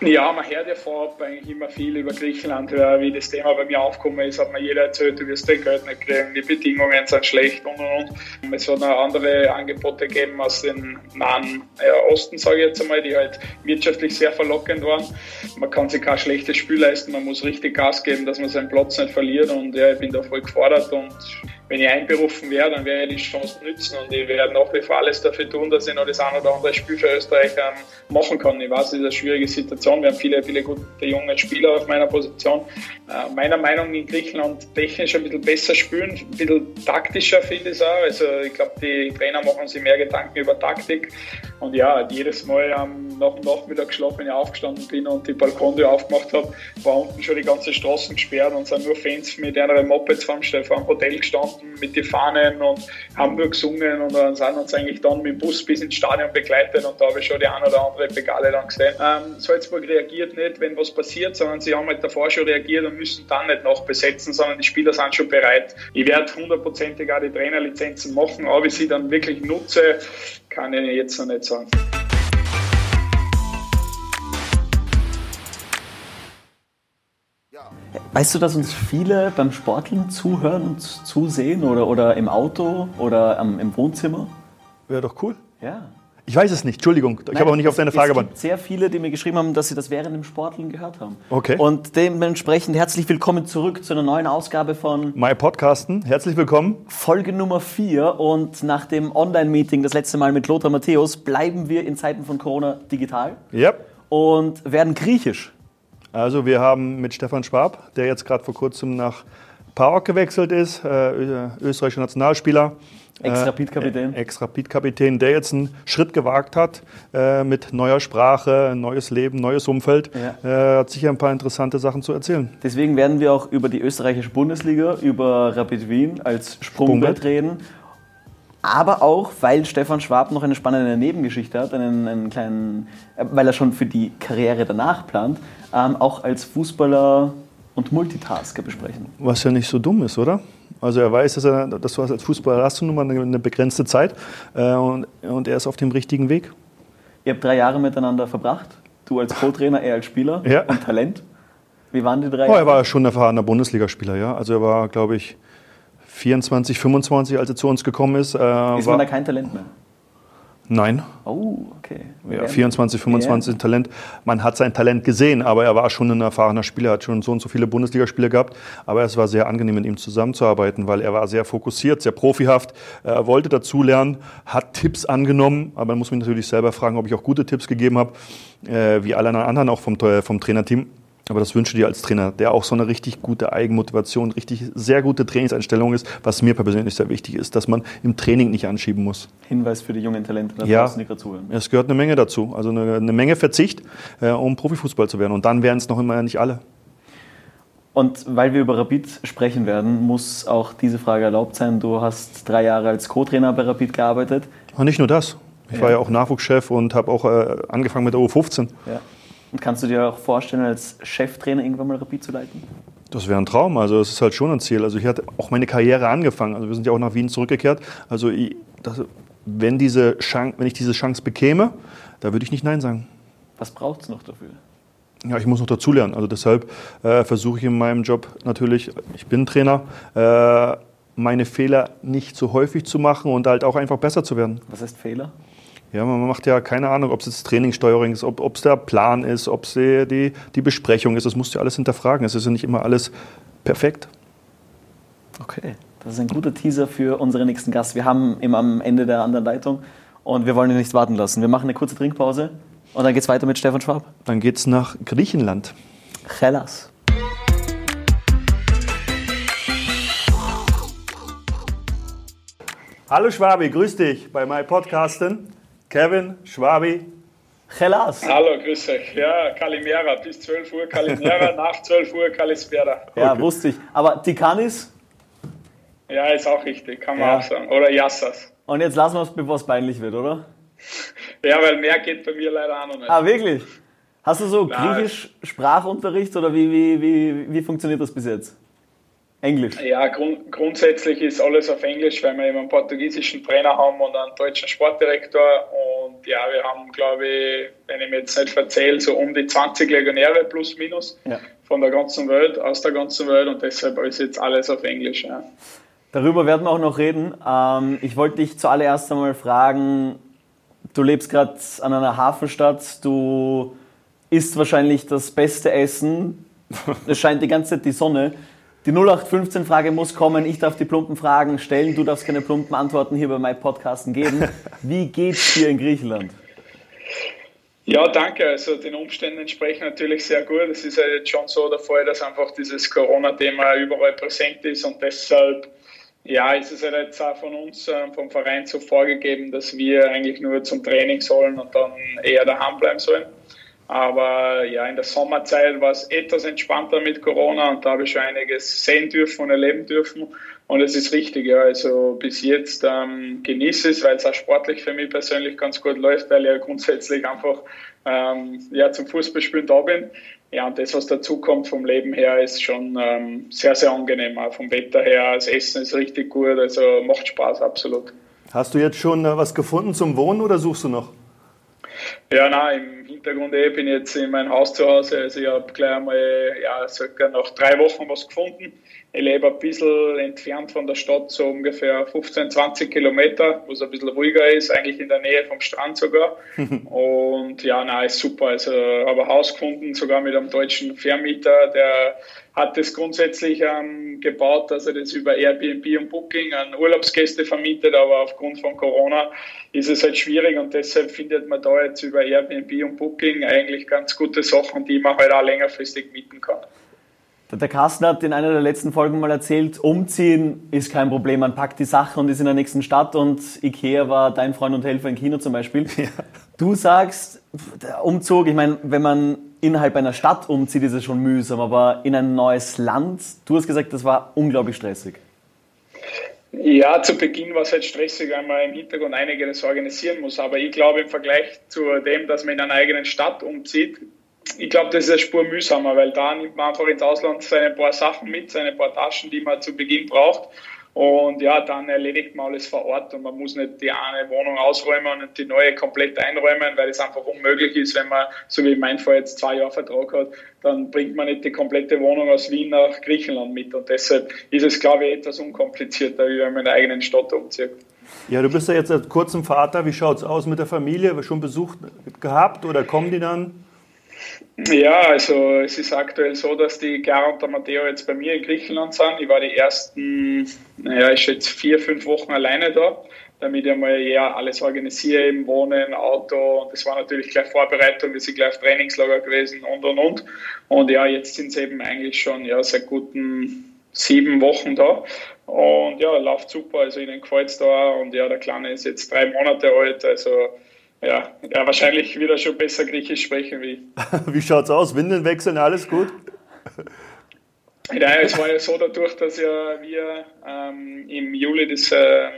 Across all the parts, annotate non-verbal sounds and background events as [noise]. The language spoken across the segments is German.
Ja, man hört ja vorab eigentlich immer viel über Griechenland, wie das Thema bei mir aufgekommen ist, hat mir jeder erzählt, du wirst dein Geld nicht kriegen, die Bedingungen sind schlecht und und und. Es hat noch andere Angebote gegeben aus dem nahen Osten, sage ich jetzt einmal, die halt wirtschaftlich sehr verlockend waren. Man kann sich kein schlechtes Spiel leisten, man muss richtig Gas geben, dass man seinen Platz nicht verliert und ja, ich bin da voll gefordert und wenn ich einberufen werde, dann werde ich die Chance nützen und ich werde nach wie vor alles dafür tun, dass ich noch das ein oder andere Spiel für Österreich ähm, machen kann. Ich weiß, es ist eine schwierige Situation. Wir haben viele, viele gute junge Spieler auf meiner Position. Äh, meiner Meinung nach in Griechenland technisch ein bisschen besser spielen, ein bisschen taktischer finde ich es auch. Also ich glaube, die Trainer machen sich mehr Gedanken über Taktik. Und ja, jedes Mal ähm, nach dem Nachmittag geschlafen, wenn ich aufgestanden bin und die Balkontür aufgemacht habe, war unten schon die ganze Straßen gesperrt und sind nur Fans mit ihren Mopeds vor dem Hotel gestanden mit den Fahnen und haben nur gesungen und dann sind uns eigentlich dann mit dem Bus bis ins Stadion begleitet und da habe ich schon die ein oder andere Begale dann gesehen. Ähm, Salzburg reagiert nicht, wenn was passiert, sondern sie haben halt davor schon reagiert und müssen dann nicht noch besetzen, sondern die Spieler sind schon bereit. Ich werde hundertprozentig auch die Trainerlizenzen machen, aber ich sie dann wirklich nutze, kann ich jetzt noch nicht sagen. Weißt du, dass uns viele beim Sporteln zuhören und zusehen oder, oder im Auto oder ähm, im Wohnzimmer? Wäre doch cool. Ja. Ich weiß es nicht, Entschuldigung. Ich habe auch nicht auf deine Frage geantwortet. Es gibt sehr viele, die mir geschrieben haben, dass sie das während dem Sporteln gehört haben. Okay. Und dementsprechend herzlich willkommen zurück zu einer neuen Ausgabe von My Podcasten. Herzlich willkommen. Folge Nummer 4. Und nach dem Online-Meeting das letzte Mal mit Lothar Matthäus bleiben wir in Zeiten von Corona digital. Ja. Yep. Und werden griechisch. Also wir haben mit Stefan Schwab, der jetzt gerade vor kurzem nach PAOK gewechselt ist, äh, österreichischer Nationalspieler. Ex-Rapid-Kapitän. Äh, Ex-Rapid-Kapitän, der jetzt einen Schritt gewagt hat äh, mit neuer Sprache, neues Leben, neues Umfeld. Ja. Äh, hat sicher ein paar interessante Sachen zu erzählen. Deswegen werden wir auch über die österreichische Bundesliga, über Rapid Wien als Sprungbrett reden aber auch, weil Stefan Schwab noch eine spannende Nebengeschichte hat, einen, einen kleinen, äh, weil er schon für die Karriere danach plant, ähm, auch als Fußballer und Multitasker besprechen. Was ja nicht so dumm ist, oder? Also er weiß, dass, er, dass du als Fußballer hast du nun mal eine, eine begrenzte Zeit äh, und, und er ist auf dem richtigen Weg. Ihr habt drei Jahre miteinander verbracht, du als Co-Trainer, er als Spieler ja. und Talent. Wie waren die drei? Oh, er war schon ein erfahrener Bundesligaspieler, ja. Also er war, glaube ich, 24, 25, als er zu uns gekommen ist. Äh, ist man da kein Talent mehr? Nein. Oh, okay. Ja, 24, 25 ja. Talent. Man hat sein Talent gesehen, aber er war schon ein erfahrener Spieler, hat schon so und so viele Bundesligaspiele gehabt. Aber es war sehr angenehm, mit ihm zusammenzuarbeiten, weil er war sehr fokussiert, sehr profihaft. Er wollte dazulernen, hat Tipps angenommen, aber man muss mich natürlich selber fragen, ob ich auch gute Tipps gegeben habe, äh, wie alle anderen auch vom, vom Trainerteam. Aber das wünsche ich dir als Trainer, der auch so eine richtig gute Eigenmotivation, richtig sehr gute Trainingseinstellung ist, was mir persönlich sehr wichtig ist, dass man im Training nicht anschieben muss. Hinweis für die jungen Talente, da ja, draußen, die gerade zuhören. Es gehört eine Menge dazu, also eine, eine Menge Verzicht, äh, um Profifußball zu werden. Und dann wären es noch immer nicht alle. Und weil wir über Rapid sprechen werden, muss auch diese Frage erlaubt sein. Du hast drei Jahre als Co-Trainer bei Rapid gearbeitet. Und nicht nur das. Ich ja. war ja auch Nachwuchschef und habe auch äh, angefangen mit der U15. Ja. Und kannst du dir auch vorstellen, als Cheftrainer irgendwann mal Rapid zu leiten? Das wäre ein Traum. Also es ist halt schon ein Ziel. Also ich hatte auch meine Karriere angefangen. Also wir sind ja auch nach Wien zurückgekehrt. Also ich, das, wenn, diese Chance, wenn ich diese Chance bekäme, da würde ich nicht Nein sagen. Was braucht es noch dafür? Ja, ich muss noch dazulernen. Also deshalb äh, versuche ich in meinem Job natürlich, ich bin Trainer, äh, meine Fehler nicht so häufig zu machen und halt auch einfach besser zu werden. Was heißt Fehler? Ja, man macht ja keine Ahnung, ob es jetzt Trainingssteuerung ist, ob es der Plan ist, ob es die, die, Besprechung ist. Das musst du ja alles hinterfragen. Es ist ja nicht immer alles perfekt. Okay, das ist ein guter Teaser für unseren nächsten Gast. Wir haben ihn am Ende der anderen Leitung und wir wollen ihn nicht warten lassen. Wir machen eine kurze Trinkpause und dann geht es weiter mit Stefan Schwab. Dann geht es nach Griechenland. Hellas. Hallo Schwabi, grüß dich bei meinem Podcasten. Kevin, Schwabi. Hellas. Hallo, grüß euch. Ja, Kalimera, bis 12 Uhr Kalimera, [laughs] nach 12 Uhr Kalispera. Ja, okay. wusste ich. Aber Tikanis? Ja, ist auch richtig, kann man ja. auch sagen. Oder Yassas. Und jetzt lassen wir es, bevor es peinlich wird, oder? Ja, weil mehr geht bei mir leider auch noch nicht. Ah, wirklich? Hast du so griechisch Sprachunterricht oder wie, wie, wie, wie funktioniert das bis jetzt? Englisch? Ja, grund grundsätzlich ist alles auf Englisch, weil wir eben einen portugiesischen Trainer haben und einen deutschen Sportdirektor. Und ja, wir haben, glaube ich, wenn ich mir jetzt nicht verzähle, so um die 20 Legionäre plus minus ja. von der ganzen Welt, aus der ganzen Welt. Und deshalb ist jetzt alles auf Englisch. Ja. Darüber werden wir auch noch reden. Ähm, ich wollte dich zuallererst einmal fragen, du lebst gerade an einer Hafenstadt, du isst wahrscheinlich das beste Essen, [laughs] es scheint die ganze Zeit die Sonne. Die 0815-Frage muss kommen. Ich darf die plumpen Fragen stellen. Du darfst keine plumpen Antworten hier bei meinem Podcasten geben. Wie geht's dir in Griechenland? Ja, danke. Also den Umständen entsprechen natürlich sehr gut. Es ist ja jetzt schon so der Fall, dass einfach dieses Corona-Thema überall präsent ist und deshalb ja, ist es ja jetzt auch von uns, ähm, vom Verein so vorgegeben, dass wir eigentlich nur zum Training sollen und dann eher daheim bleiben sollen. Aber ja, in der Sommerzeit war es etwas entspannter mit Corona und da habe ich schon einiges sehen dürfen und erleben dürfen. Und es ist richtig, ja. Also bis jetzt ähm, genieße es, weil es auch sportlich für mich persönlich ganz gut läuft, weil ich ja grundsätzlich einfach ähm, ja, zum Fußballspielen da bin. Ja, und das, was dazu kommt vom Leben her, ist schon ähm, sehr, sehr angenehm. Auch vom Wetter her, das Essen ist richtig gut, also macht Spaß, absolut. Hast du jetzt schon äh, was gefunden zum Wohnen oder suchst du noch? Ja, nein, im Hintergrund eh bin ich jetzt in meinem Haus zu Hause. Also ich habe gleich einmal ja, circa nach drei Wochen was gefunden. Ich lebe ein bisschen entfernt von der Stadt, so ungefähr 15, 20 Kilometer, wo es ein bisschen ruhiger ist, eigentlich in der Nähe vom Strand sogar. [laughs] und ja, na, ist super. Also habe ein Haus gefunden, sogar mit einem deutschen Vermieter, der hat das grundsätzlich ähm, gebaut, dass er das über Airbnb und Booking an Urlaubsgäste vermietet, aber aufgrund von Corona ist es halt schwierig und deshalb findet man da jetzt über Airbnb und Booking eigentlich ganz gute Sachen, die man halt auch längerfristig mieten kann. Der Carsten hat in einer der letzten Folgen mal erzählt, umziehen ist kein Problem. Man packt die Sache und ist in der nächsten Stadt und Ikea war dein Freund und Helfer in China zum Beispiel. [laughs] Ja. Du sagst, der Umzug, ich meine, wenn man innerhalb einer Stadt umzieht, ist es schon mühsam, aber in ein neues Land, du hast gesagt, das war unglaublich stressig. Ja, zu Beginn war es halt stressig, weil man im Hintergrund einiges organisieren muss. Aber ich glaube, im Vergleich zu dem, dass man in einer eigenen Stadt umzieht, ich glaube, das ist eine Spur mühsamer, weil da nimmt man einfach ins Ausland seine paar Sachen mit, seine paar Taschen, die man zu Beginn braucht. Und ja, dann erledigt man alles vor Ort und man muss nicht die eine Wohnung ausräumen und die neue komplett einräumen, weil es einfach unmöglich ist, wenn man, so wie mein Fall jetzt zwei Jahre Vertrag hat, dann bringt man nicht die komplette Wohnung aus Wien nach Griechenland mit. Und deshalb ist es, glaube ich, etwas unkomplizierter, wie wenn man in der eigenen Stadt umzieht. Ja, du bist ja jetzt seit kurzem Vater. Wie schaut es aus mit der Familie? Schon Besuch gehabt oder kommen die dann? Ja, also es ist aktuell so, dass die Chiara und der Matteo jetzt bei mir in Griechenland sind. Ich war die ersten, naja, ich schätze vier, fünf Wochen alleine da, damit ich mal ja alles organisiere, eben Wohnen, Auto und das war natürlich gleich Vorbereitung, wir sind gleich auf Trainingslager gewesen und und und. Und ja, jetzt sind sie eben eigentlich schon ja, seit guten sieben Wochen da. Und ja, läuft super, also ihnen gefällt es da und ja, der Kleine ist jetzt drei Monate alt, also ja, ja, wahrscheinlich wird er schon besser Griechisch sprechen wie. [laughs] wie schaut's aus? Windeln wechseln, alles gut? ja, es war ja so dadurch, dass ja wir ähm, im Juli das äh,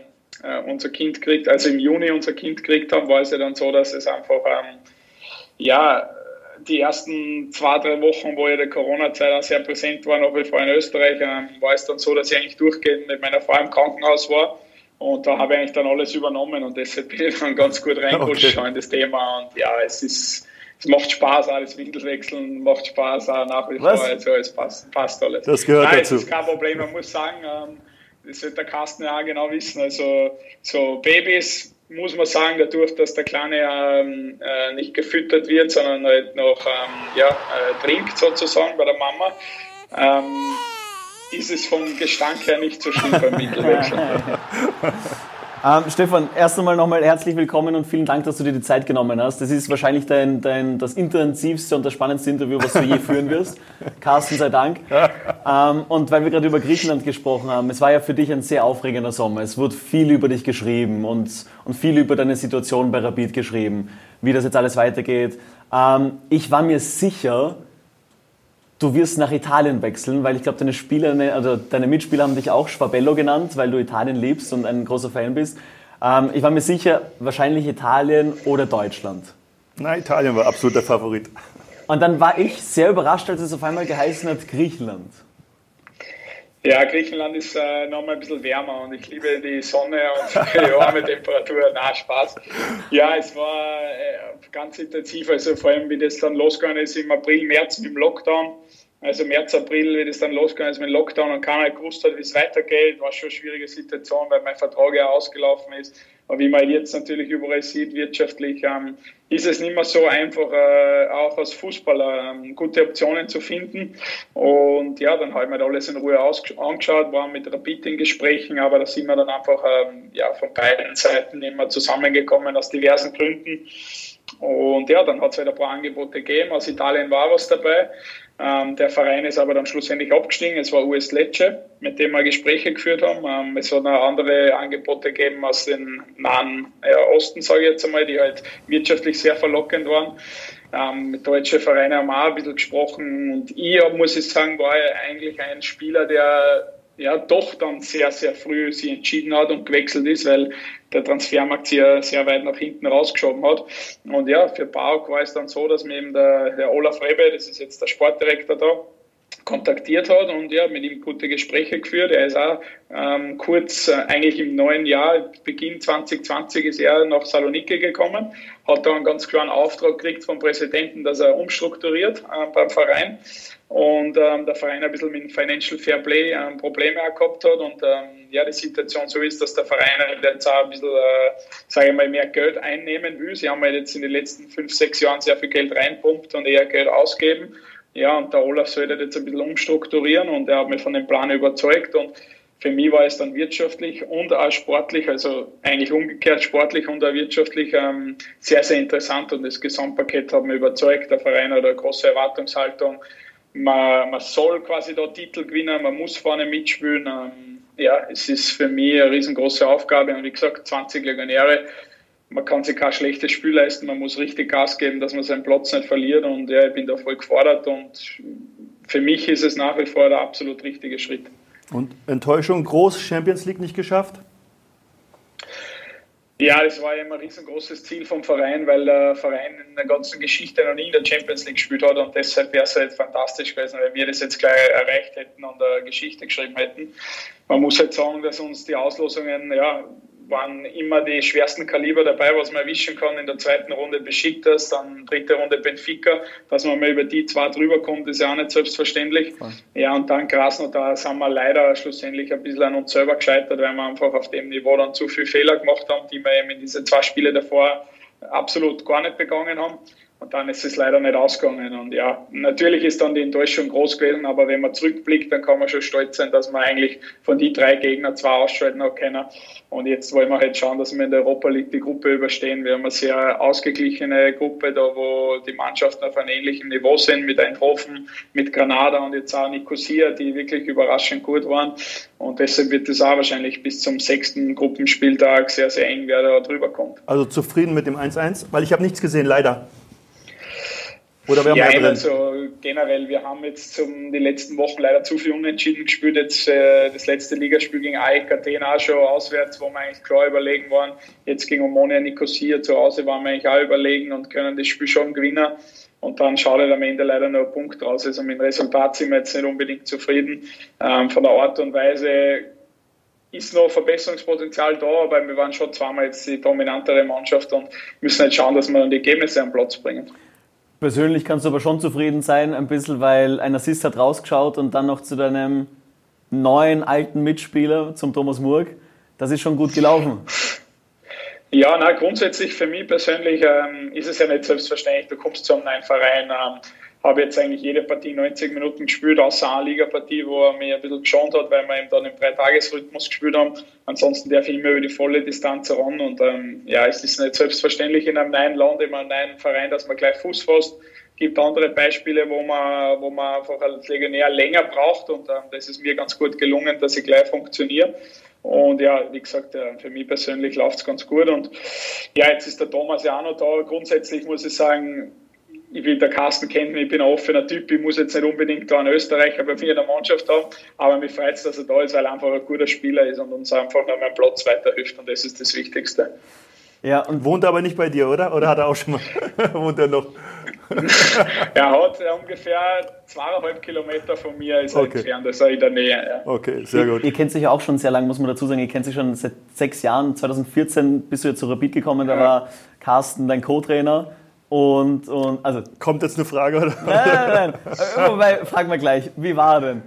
äh, unser Kind kriegt, also im Juni unser Kind gekriegt haben, war es ja dann so, dass es einfach ähm, ja die ersten zwei, drei Wochen, wo ja der Corona-Zeit auch sehr präsent war, noch bevor in Österreich, ähm, war es dann so, dass ich eigentlich durchgehend mit meiner Frau im Krankenhaus war und da habe ich eigentlich dann alles übernommen und deshalb bin ich dann ganz gut reingerutscht okay. in das Thema. Und ja, es ist, es macht Spaß, alles Windelwechseln macht Spaß auch nach wie vor. Also es passt, passt alles. Das gehört Nein, dazu. Das ist kein Problem, man muss sagen, ähm, das wird der Carsten ja auch genau wissen. Also so Babys muss man sagen, dadurch, dass der Kleine ähm, äh, nicht gefüttert wird, sondern halt noch ähm, ja, äh, trinkt sozusagen bei der Mama. Ähm, ist es vom Gestank her nicht so schlimm beim Mittelwechsel. [laughs] [laughs] Ähm, Stefan, erst einmal nochmal herzlich willkommen und vielen Dank, dass du dir die Zeit genommen hast. Das ist wahrscheinlich dein, dein, das intensivste und das spannendste Interview, was du je [laughs] führen wirst. Carsten, sei Dank. Ähm, und weil wir gerade über Griechenland gesprochen haben, es war ja für dich ein sehr aufregender Sommer. Es wurde viel über dich geschrieben und, und viel über deine Situation bei Rapid geschrieben, wie das jetzt alles weitergeht. Ähm, ich war mir sicher, du wirst nach Italien wechseln, weil ich glaube, deine Spieler, also deine Mitspieler haben dich auch Schwabello genannt, weil du Italien liebst und ein großer Fan bist. Ähm, ich war mir sicher, wahrscheinlich Italien oder Deutschland. Na, Italien war absolut der Favorit. Und dann war ich sehr überrascht, als es auf einmal geheißen hat, Griechenland. Ja, Griechenland ist äh, nochmal ein bisschen wärmer und ich liebe die Sonne und die [laughs] warme Temperatur. Na, Spaß. Ja, es war äh, ganz intensiv, also vor allem, wie das dann losgegangen ist im April, März mit dem Lockdown. Also März, April, wie das dann losgegangen ist mit dem Lockdown und keiner gewusst hat, wie es weitergeht, war schon eine schwierige Situation, weil mein Vertrag ja ausgelaufen ist. Aber wie man jetzt natürlich überall sieht, wirtschaftlich, ähm, ist es nicht mehr so einfach, äh, auch als Fußballer ähm, gute Optionen zu finden. Und ja, dann habe ich mir alles in Ruhe angeschaut, war mit Rapid in Gesprächen, aber da sind wir dann einfach ähm, ja, von beiden Seiten immer zusammengekommen aus diversen Gründen. Und ja, dann hat es halt ein paar Angebote gegeben. Aus Italien war was dabei. Ähm, der Verein ist aber dann schlussendlich abgestiegen. Es war US Lecce, mit dem wir Gespräche geführt haben. Ähm, es hat noch andere Angebote gegeben aus dem nahen äh, Osten, sage ich jetzt einmal, die halt wirtschaftlich sehr verlockend waren. Ähm, mit deutschen Vereinen haben wir auch ein bisschen gesprochen. Und ich, muss ich sagen, war eigentlich ein Spieler, der ja doch dann sehr, sehr früh sich entschieden hat und gewechselt ist, weil der Transfermarkt sehr, sehr weit nach hinten rausgeschoben hat. Und ja, für Bauk war es dann so, dass mir eben der, der Olaf Rebe, das ist jetzt der Sportdirektor da, kontaktiert hat und ja, mit ihm gute Gespräche geführt. Er ist auch ähm, kurz, äh, eigentlich im neuen Jahr, Beginn 2020 ist er nach Saloniki gekommen, hat da einen ganz klaren Auftrag gekriegt vom Präsidenten, dass er umstrukturiert äh, beim Verein und ähm, der Verein ein bisschen mit Financial Fair Play ähm, Probleme gehabt hat und ähm, ja, die Situation so ist, dass der Verein jetzt auch ein bisschen, äh, sage ich mal, mehr Geld einnehmen will. Sie haben halt jetzt in den letzten fünf, sechs Jahren sehr viel Geld reinpumpt und eher Geld ausgeben. Ja, und der Olaf sollte jetzt ein bisschen umstrukturieren und er hat mich von dem Plan überzeugt und für mich war es dann wirtschaftlich und auch sportlich, also eigentlich umgekehrt sportlich und auch wirtschaftlich ähm, sehr, sehr interessant und das Gesamtpaket hat mich überzeugt. Der Verein hat eine große Erwartungshaltung man, man soll quasi da Titel gewinnen, man muss vorne mitspielen. Ähm, ja, es ist für mich eine riesengroße Aufgabe und wie gesagt, 20 Legionäre, man kann sich kein schlechtes Spiel leisten, man muss richtig Gas geben, dass man seinen Platz nicht verliert und ja, ich bin da voll gefordert und für mich ist es nach wie vor der absolut richtige Schritt. Und Enttäuschung groß, Champions League nicht geschafft? Ja, das war ja immer ein riesengroßes Ziel vom Verein, weil der Verein in der ganzen Geschichte noch nie in der Champions League gespielt hat und deshalb wäre es halt fantastisch gewesen, wenn wir das jetzt gleich erreicht hätten und eine Geschichte geschrieben hätten. Man muss halt sagen, dass uns die Auslosungen ja, waren immer die schwersten Kaliber dabei, was man erwischen kann. In der zweiten Runde Besiktas, dann dritte Runde Benfica. Dass man mal über die zwei drüber kommt, ist ja auch nicht selbstverständlich. Ja, und dann Krasnodar sind wir leider schlussendlich ein bisschen an uns selber gescheitert, weil wir einfach auf dem Niveau dann zu viele Fehler gemacht haben, die wir eben in diese zwei Spiele davor absolut gar nicht begangen haben. Und dann ist es leider nicht ausgegangen. Und ja, natürlich ist dann die Enttäuschung groß gewesen, aber wenn man zurückblickt, dann kann man schon stolz sein, dass man eigentlich von die drei Gegner zwei ausschalten hat können. Und jetzt wollen wir halt schauen, dass wir in der Europa League die Gruppe überstehen. Wir haben eine sehr ausgeglichene Gruppe, da wo die Mannschaften auf einem ähnlichen Niveau sind, mit Eindhoven, mit Granada und jetzt auch Nicosia, die wirklich überraschend gut waren. Und deshalb wird es auch wahrscheinlich bis zum sechsten Gruppenspieltag sehr, sehr eng, wer da drüber kommt. Also zufrieden mit dem 1-1? Weil ich habe nichts gesehen, leider. Oder wir haben ja, mehr drin? also generell, wir haben jetzt zum, die letzten Wochen leider zu viel Unentschieden gespielt. Jetzt äh, das letzte Ligaspiel gegen AEK Athen auch schon auswärts, wo wir eigentlich klar überlegen waren. Jetzt gegen Omonia Nicosia zu Hause waren wir eigentlich auch überlegen und können das Spiel schon gewinnen. Und dann schaut halt am Ende leider nur ein Punkt raus. Also mit dem Resultat sind wir jetzt nicht unbedingt zufrieden. Ähm, von der Art und Weise ist noch Verbesserungspotenzial da, aber wir waren schon zweimal jetzt die dominantere Mannschaft und müssen jetzt schauen, dass wir dann die Ergebnisse am Platz bringen. Persönlich kannst du aber schon zufrieden sein, ein bisschen, weil ein Assist hat rausgeschaut und dann noch zu deinem neuen alten Mitspieler, zum Thomas Murg. Das ist schon gut gelaufen. Ja, na, grundsätzlich für mich persönlich ähm, ist es ja nicht selbstverständlich. Du kommst zu einem neuen Verein, ähm, habe jetzt eigentlich jede Partie 90 Minuten gespielt, außer eine Ligapartie, wo er mir ein bisschen geschont hat, weil wir eben dann im Dreitagesrhythmus gespielt haben. Ansonsten darf ich immer über die volle Distanz ran und ähm, ja, es ist nicht selbstverständlich in einem neuen Land, in einem neuen Verein, dass man gleich Fuß fasst. Es gibt andere Beispiele, wo man, wo man einfach als Legionär länger braucht und ähm, das ist mir ganz gut gelungen, dass ich gleich funktioniere. Und ja, wie gesagt, für mich persönlich läuft es ganz gut. Und ja, jetzt ist der Thomas ja auch noch da. Grundsätzlich muss ich sagen, ich will, der Carsten mich, ich bin ein offener Typ, ich muss jetzt nicht unbedingt da einen Österreicher bei mir in der Mannschaft haben, aber mich freut es, dass er da ist, weil er einfach ein guter Spieler ist und uns einfach noch meinen Platz weiterhilft und das ist das Wichtigste. Ja, und wohnt aber nicht bei dir, oder? Oder hat er auch schon mal, [laughs] wohnt er noch? [laughs] er hat ungefähr zweieinhalb Kilometer von mir ist okay. entfernt, also in der Nähe. Ja. Okay, sehr gut. Ihr, ihr, kennt sich ja auch schon sehr lange, muss man dazu sagen. Ihr kennt sich schon seit sechs Jahren. 2014 bist du jetzt zu Rapid gekommen, da ja. war Carsten dein Co-Trainer. Und, und, also. Kommt jetzt eine Frage, oder? Nein, nein, nein. Wobei, fragen wir gleich, wie war er denn?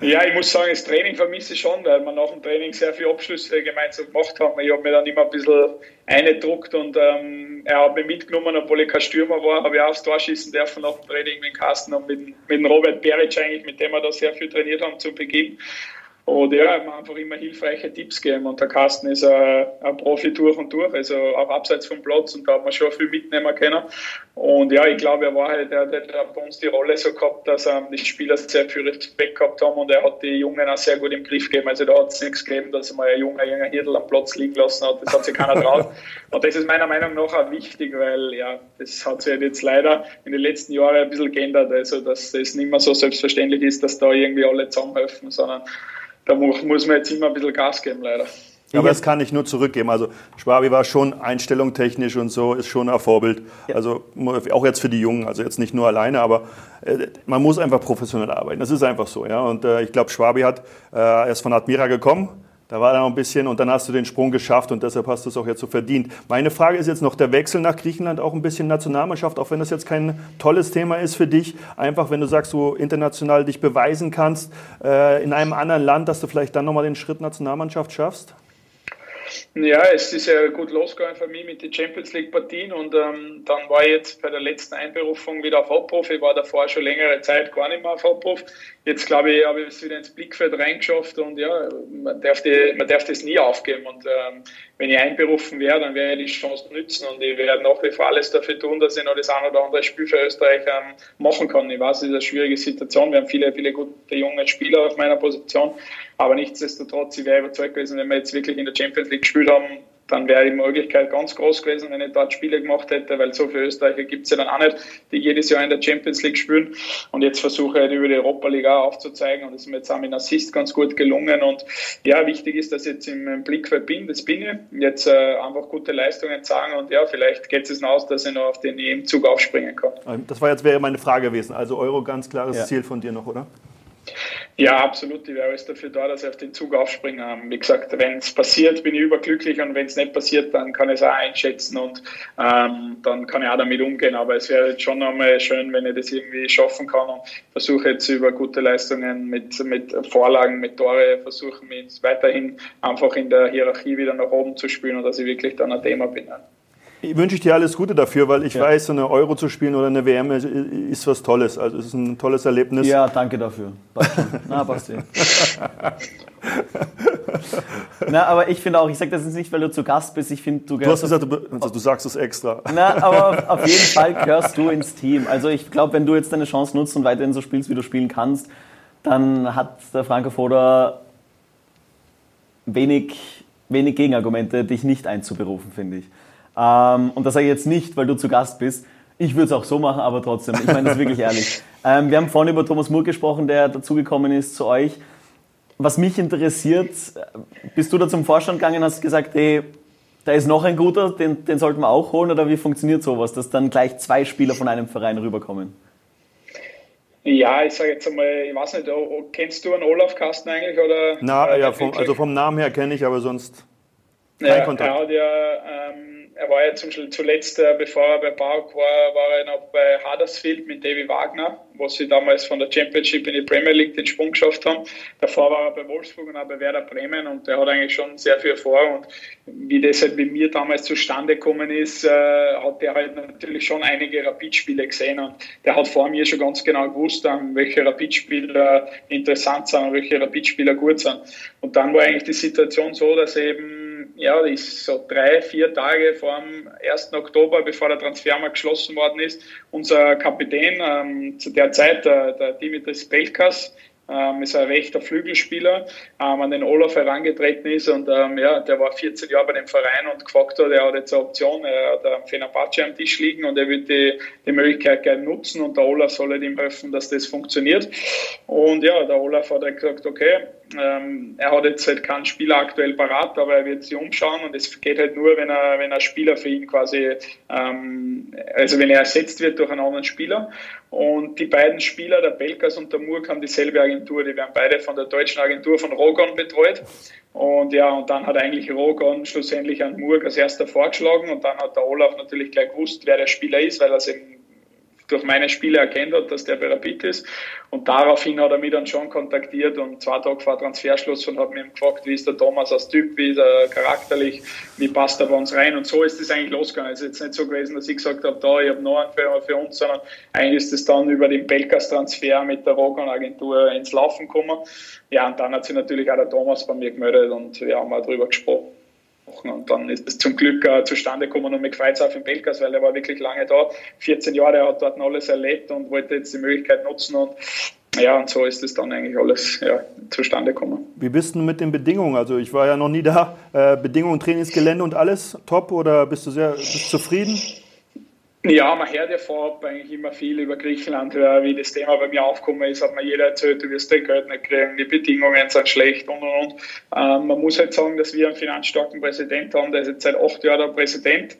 ja, ich muss sagen, das Training vermisse ich schon, weil wir nach dem Training sehr viele Abschlüsse gemeinsam gemacht haben. Ich habe mir dann immer ein bisschen eingedruckt und ähm, er hat mich mitgenommen, obwohl ich kein Stürmer war, habe ich auch aufs Tor schießen dürfen nach dem Training mit Carsten und mit, mit Robert Beric eigentlich, mit dem wir da sehr viel trainiert haben zu Beginn. Und ja, man einfach immer hilfreiche Tipps geben. Und der Carsten ist ein, ein, Profi durch und durch, also auch abseits vom Platz und da hat man schon viel mitnehmen können. Und ja, ich glaube, er war halt, er hat bei uns die Rolle so gehabt, dass ähm, die Spieler sehr viel Respekt gehabt haben und er hat die Jungen auch sehr gut im Griff gegeben. Also da hat es nichts gegeben, dass er mal ein junger, junger Hirtel am Platz liegen lassen hat. Das hat sich keiner traut. [laughs] und das ist meiner Meinung nach auch wichtig, weil ja, das hat sich jetzt leider in den letzten Jahren ein bisschen geändert. Also, dass es nicht mehr so selbstverständlich ist, dass da irgendwie alle zusammenhelfen, sondern da muss man jetzt immer ein bisschen Gas geben, leider. Aber das kann ich nur zurückgeben. Also Schwabi war schon einstellungstechnisch und so, ist schon ein Vorbild. Ja. Also auch jetzt für die Jungen, also jetzt nicht nur alleine, aber äh, man muss einfach professionell arbeiten. Das ist einfach so. Ja? Und äh, ich glaube, Schwabi hat, äh, er ist von Admira gekommen, da war er noch ein bisschen und dann hast du den Sprung geschafft und deshalb hast du es auch jetzt so verdient. Meine Frage ist jetzt noch der Wechsel nach Griechenland, auch ein bisschen Nationalmannschaft, auch wenn das jetzt kein tolles Thema ist für dich. Einfach, wenn du sagst, du international dich beweisen kannst äh, in einem anderen Land, dass du vielleicht dann nochmal den Schritt Nationalmannschaft schaffst? Ja, es ist ja gut losgegangen für mich mit den Champions League Partien und ähm, dann war ich jetzt bei der letzten Einberufung wieder auf Hauptprof. Ich war davor schon längere Zeit gar nicht mehr auf Hauptprof. Jetzt glaube ich, habe ich es wieder ins Blickfeld reingeschafft und ja, man darf, die, man darf das nie aufgeben. Und ähm, wenn ich einberufen wäre, dann werde ich die Chance nützen und ich werde nach wie vor alles dafür tun, dass ich noch das ein oder andere Spiel für Österreich ähm, machen kann. Ich weiß, es ist eine schwierige Situation. Wir haben viele, viele gute junge Spieler auf meiner Position. Aber nichtsdestotrotz, ich wäre überzeugt gewesen, wenn wir jetzt wirklich in der Champions League gespielt haben, dann wäre die Möglichkeit ganz groß gewesen, wenn ich dort Spiele gemacht hätte, weil so viele Österreicher gibt es ja dann auch nicht, die jedes Jahr in der Champions League spielen. Und jetzt versuche ich halt über die Europa League auch aufzuzeigen und das ist mir jetzt auch mit Assist ganz gut gelungen. Und ja, wichtig ist, dass ich jetzt im Blickfeld bin, das bin ich. Jetzt äh, einfach gute Leistungen zeigen und ja, vielleicht geht es aus, dass ich noch auf den EM-Zug aufspringen kann. Das war jetzt wäre meine Frage gewesen. Also Euro ganz klares ja. Ziel von dir noch, oder? Ja, absolut. Ich wäre alles dafür da, dass ich auf den Zug aufspringen. Wie gesagt, wenn es passiert, bin ich überglücklich und wenn es nicht passiert, dann kann ich es auch einschätzen und ähm, dann kann ich auch damit umgehen. Aber es wäre jetzt schon einmal schön, wenn ich das irgendwie schaffen kann und versuche jetzt über gute Leistungen mit, mit Vorlagen, mit Tore, versuche mich weiterhin einfach in der Hierarchie wieder nach oben zu spielen und dass ich wirklich dann ein Thema bin. Ich wünsche ich dir alles Gute dafür, weil ich ja. weiß, so eine Euro zu spielen oder eine WM ist was Tolles. Also es ist ein tolles Erlebnis. Ja, danke dafür. Na, Basti. [laughs] Na, aber ich finde auch, ich sage das jetzt nicht, weil du zu Gast bist. Ich finde, du Du hast gesagt, du, also du sagst es extra. Na, aber auf jeden Fall gehörst du ins Team. Also ich glaube, wenn du jetzt deine Chance nutzt und weiterhin so spielst, wie du spielen kannst, dann hat der Franco Foda wenig, wenig Gegenargumente, dich nicht einzuberufen, finde ich. Ähm, und das sage ich jetzt nicht, weil du zu Gast bist. Ich würde es auch so machen, aber trotzdem, ich meine das wirklich [laughs] ehrlich. Ähm, wir haben vorhin über Thomas Murk gesprochen, der dazugekommen ist zu euch. Was mich interessiert, bist du da zum Vorstand gegangen und hast gesagt, hey, da ist noch ein guter, den, den sollten wir auch holen, oder wie funktioniert sowas, dass dann gleich zwei Spieler von einem Verein rüberkommen? Ja, ich sage jetzt einmal, ich weiß nicht, kennst du einen Olaf Kasten eigentlich? Oder, Na, ja, vom, also vom Namen her kenne ich, aber sonst kein ja, Kontakt. Er hat ja ähm, er war ja zum Beispiel zuletzt, äh, bevor er bei Park war, war er noch bei Huddersfield mit Davy Wagner, wo sie damals von der Championship in die Premier League den Sprung geschafft haben. Davor war er bei Wolfsburg und auch bei Werder Bremen und der hat eigentlich schon sehr viel Erfahrung. Und wie das halt mit mir damals zustande gekommen ist, äh, hat der halt natürlich schon einige Rapid-Spiele gesehen und der hat vor mir schon ganz genau gewusst, ähm, welche Rapid-Spieler interessant sind und welche Rapid-Spieler gut sind. Und dann war eigentlich die Situation so, dass eben ja, das ist so drei, vier Tage vor dem 1. Oktober, bevor der Transfermarkt geschlossen worden ist, unser Kapitän ähm, zu der Zeit, der, der Dimitris Pelkas, ähm, ist ein rechter Flügelspieler, ähm, an den Olaf herangetreten ist und ähm, ja, der war 14 Jahre bei dem Verein und gefragt hat, er hat jetzt eine Option, er hat einen Fenerbahce am Tisch liegen und er wird die, die Möglichkeit gerne nutzen und der Olaf soll ihm helfen, dass das funktioniert. Und ja, der Olaf hat dann gesagt, okay, Ähm, er hat jetzt halt keinen Spieler aktuell parat, aber er wird sich umschauen und es geht halt nur, wenn er, wenn er Spieler für ihn quasi, ähm, also wenn er ersetzt wird durch einen anderen Spieler. Und die beiden Spieler, der Belkas und der Murk, haben dieselbe Agentur. Die werden beide von der deutschen Agentur von Rogon betreut. Und ja, und dann hat eigentlich Rogon schlussendlich an Murk als erster vorgeschlagen und dann hat der Olaf natürlich gleich gewusst, wer der Spieler ist, weil er es eben durch meine Spiele erkennt hat, dass der bei Rapid ist. Und daraufhin hat er mich dann schon kontaktiert und zwei Tage vor Transferschluss und hat mich gefragt, wie ist der Thomas als Typ, wie ist er charakterlich, wie passt er bei uns rein. Und so ist es eigentlich losgegangen. Es ist jetzt nicht so gewesen, dass ich gesagt habe, da, ich habe noch einen für, für uns, sondern eigentlich ist es dann über den Belkas-Transfer mit der Rogan-Agentur ins Laufen gekommen. Ja, und dann hat sich natürlich auch der Thomas bei mir gemeldet und wir haben mal darüber gesprochen. Und dann ist es zum Glück äh, zustande gekommen und mit Kreuzhauf in Belkas, weil er war wirklich lange da. 14 Jahre, er hat dort alles erlebt und wollte jetzt die Möglichkeit nutzen. Und ja, und so ist es dann eigentlich alles ja, zustande gekommen. Wie bist du mit den Bedingungen? Also ich war ja noch nie da. Äh, Bedingungen, Trainingsgelände und alles top oder bist du sehr bist zufrieden? Ja, man hört ja vorab eigentlich immer viel über Griechenland, wie das Thema bei mir aufgekommen ist, hat mir jeder erzählt, du wirst dein Geld nicht kriegen, die Bedingungen sind schlecht und und und. Ähm, man muss halt sagen, dass wir einen finanzstarken Präsident haben, der ist jetzt seit acht Jahren der Präsident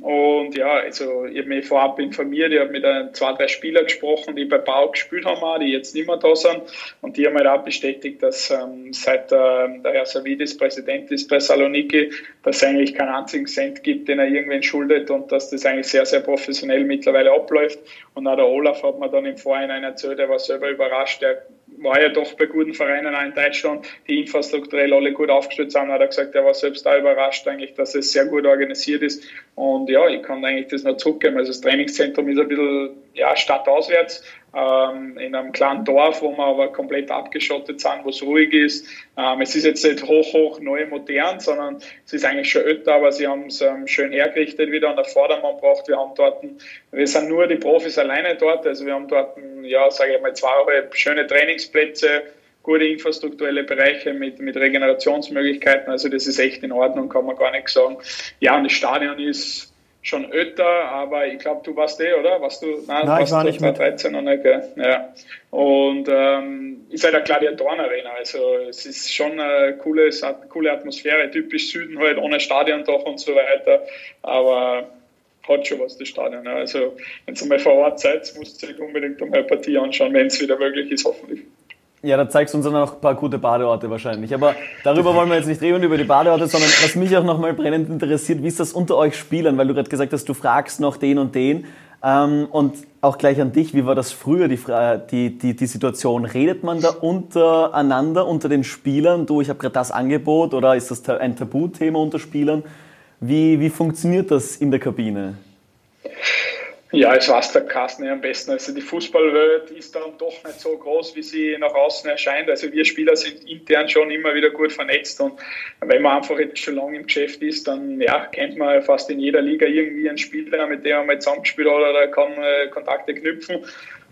und ja, also ich habe mich vorab informiert, ich habe mit zwei, drei Spielern gesprochen, die bei Bau gespielt haben, auch, die jetzt nicht mehr da sind. Und die haben halt auch bestätigt, dass ähm, seit äh, der Herr Savidis Präsident ist bei Saloniki, dass es eigentlich keinen einzigen Cent gibt, den er irgendwen schuldet und dass das eigentlich sehr, sehr professionell mittlerweile abläuft. Und auch der Olaf hat mir dann im Vorhinein erzählt, er war selber überrascht, er war ja doch bei guten Vereinen auch in Deutschland, die infrastrukturell alle gut aufgestellt sind, hat er gesagt, er war selbst da überrascht eigentlich, dass es sehr gut organisiert ist. Und ja, ich kann eigentlich das noch zurückgeben. Also das Trainingszentrum ist ein bisschen ja, stadtauswärts, ähm, in einem kleinen Dorf, wo wir aber komplett abgeschottet sind, wo es ruhig ist. Ähm, es ist jetzt nicht hoch, hoch neu modern, sondern es ist eigentlich schon älter, aber sie haben es ähm, schön hergerichtet, wieder an der Vordermann gebracht. Wir haben dort, wir sind nur die Profis alleine dort, also wir haben dort, ja, sage ich mal, zweieinhalb schöne Trainingsplätze, gute infrastrukturelle Bereiche mit, mit Regenerationsmöglichkeiten. Also das ist echt in Ordnung, kann man gar nicht sagen. Ja, und das Stadion ist schon öfter, aber ich glaube, du warst eh, oder? Warst du? Nein, nein ich war nicht 2013 mit. noch nicht, gell? Ja. Und ähm, ist halt eine Gladiatoren-Arena, also es ist schon eine coole, eine coole Atmosphäre, typisch Süden halt, ohne Stadiondach und so weiter, aber hat schon was, das Stadion. Also, wenn ihr mal vor Ort seid, müsst ihr euch unbedingt einmal eine Partie anschauen, wenn es wieder möglich ist, hoffentlich. Ja, da zeigst du uns dann noch ein paar gute Badeorte wahrscheinlich. Aber darüber wollen wir jetzt nicht reden, über die Badeorte, sondern was mich auch nochmal brennend interessiert, wie ist das unter euch Spielern? Weil du gerade gesagt hast, du fragst noch den und den. Ähm, und auch gleich an dich, wie war das früher, die, die, die, die Situation? Redet man da untereinander, unter den Spielern? Du, ich habe gerade das Angebot oder ist das ein Tabuthema unter Spielern? Wie, wie funktioniert das in der Kabine? Ja, es weiß der Carsten am besten. Also die Fußballwelt ist dann doch nicht so groß, wie sie nach außen erscheint. Also wir Spieler sind intern schon immer wieder gut vernetzt und wenn man einfach jetzt schon lange im Geschäft ist, dann ja, kennt man fast in jeder Liga irgendwie einen Spieler, mit dem man mal zusammengespielt hat oder kann äh, Kontakte knüpfen.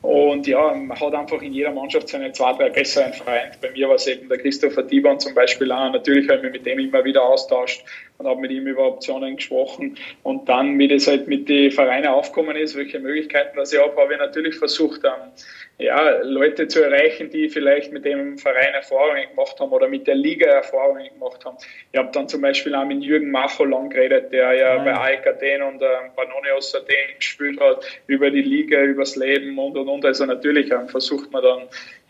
Und ja, man hat einfach in jeder Mannschaft seine zwei, drei besseren Freunde. Bei mir war es eben der Christopher Dieban zum Beispiel auch. Natürlich habe ich mit dem immer wieder austauscht und habe mit ihm über Optionen gesprochen. Und dann, wie das halt mit den Vereinen aufgekommen ist, welche Möglichkeiten das ich habe, habe ich natürlich versucht, ähm, ja, Leute zu erreichen, die vielleicht mit dem Verein Erfahrungen gemacht haben oder mit der Liga Erfahrungen gemacht haben. Ich habe dann zum Beispiel auch mit Jürgen Macho lang geredet, der ja Nein. bei AEK Athen und ähm, Pannonios Athen gespielt hat, über die Liga, übers Leben und und und. Also natürlich ähm, versucht man dann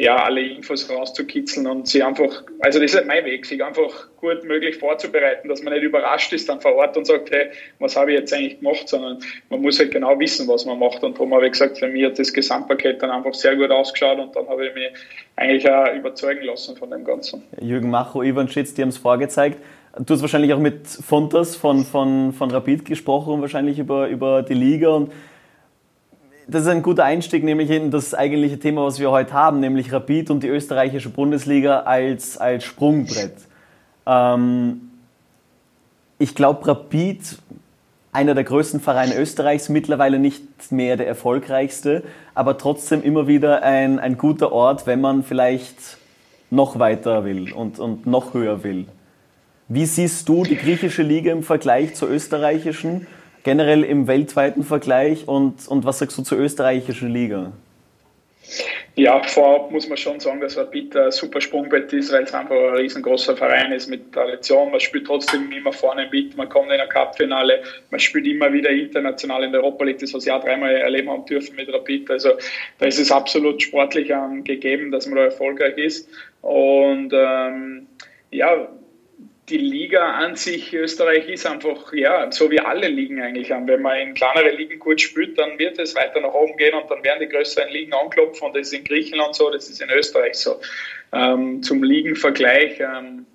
ja alle Infos rauszukitzeln und sie einfach, also das ist halt mein Weg, sich einfach gut möglich vorzubereiten, dass man nicht überrascht ist dann vor Ort und sagt, hey, was habe ich jetzt eigentlich gemacht, sondern man muss halt genau wissen, was man macht. Und darum habe ich gesagt, für mich hat das Gesamtpaket dann einfach sehr gut ausgeschaut und dann habe ich mich eigentlich auch überzeugen lassen von dem Ganzen. Jürgen Macho, Ivan Schitz, die haben es vorgezeigt. Du hast wahrscheinlich auch mit Fontas von, von, von Rapid gesprochen, wahrscheinlich über, über die Liga und das ist ein guter Einstieg, nämlich in das eigentliche Thema, was wir heute haben, nämlich Rapid und die österreichische Bundesliga als, als Sprungbrett. Ähm, ich glaube, Rapid, einer der größten Vereine Österreichs, mittlerweile nicht mehr der erfolgreichste, aber trotzdem immer wieder ein, ein guter Ort, wenn man vielleicht noch weiter will und, und noch höher will. Wie siehst du die griechische Liga im Vergleich zur österreichischen, generell im weltweiten Vergleich und, und was sagst du zur österreichischen Liga? Ja, vorab muss man schon sagen, dass Rapid ein super Sprungbrett ist, weil es einfach ein riesengroßer Verein ist mit Tradition. Man spielt trotzdem immer vorne mit, man kommt in ein Cup-Finale, man spielt immer wieder international in der Europa League, das was ja dreimal erleben haben dürfen mit Rapid. Also da ist es absolut sportlich gegeben, dass man da erfolgreich ist. Und ähm, ja, die Liga an sich, Österreich ist einfach, ja, so wie alle Ligen eigentlich haben. Wenn man in kleinere Ligen gut spielt, dann wird es weiter nach oben gehen und dann werden die größeren Ligen anklopfen und das ist in Griechenland so, das ist in Österreich so. Ähm, zum Ligenvergleich, ähm,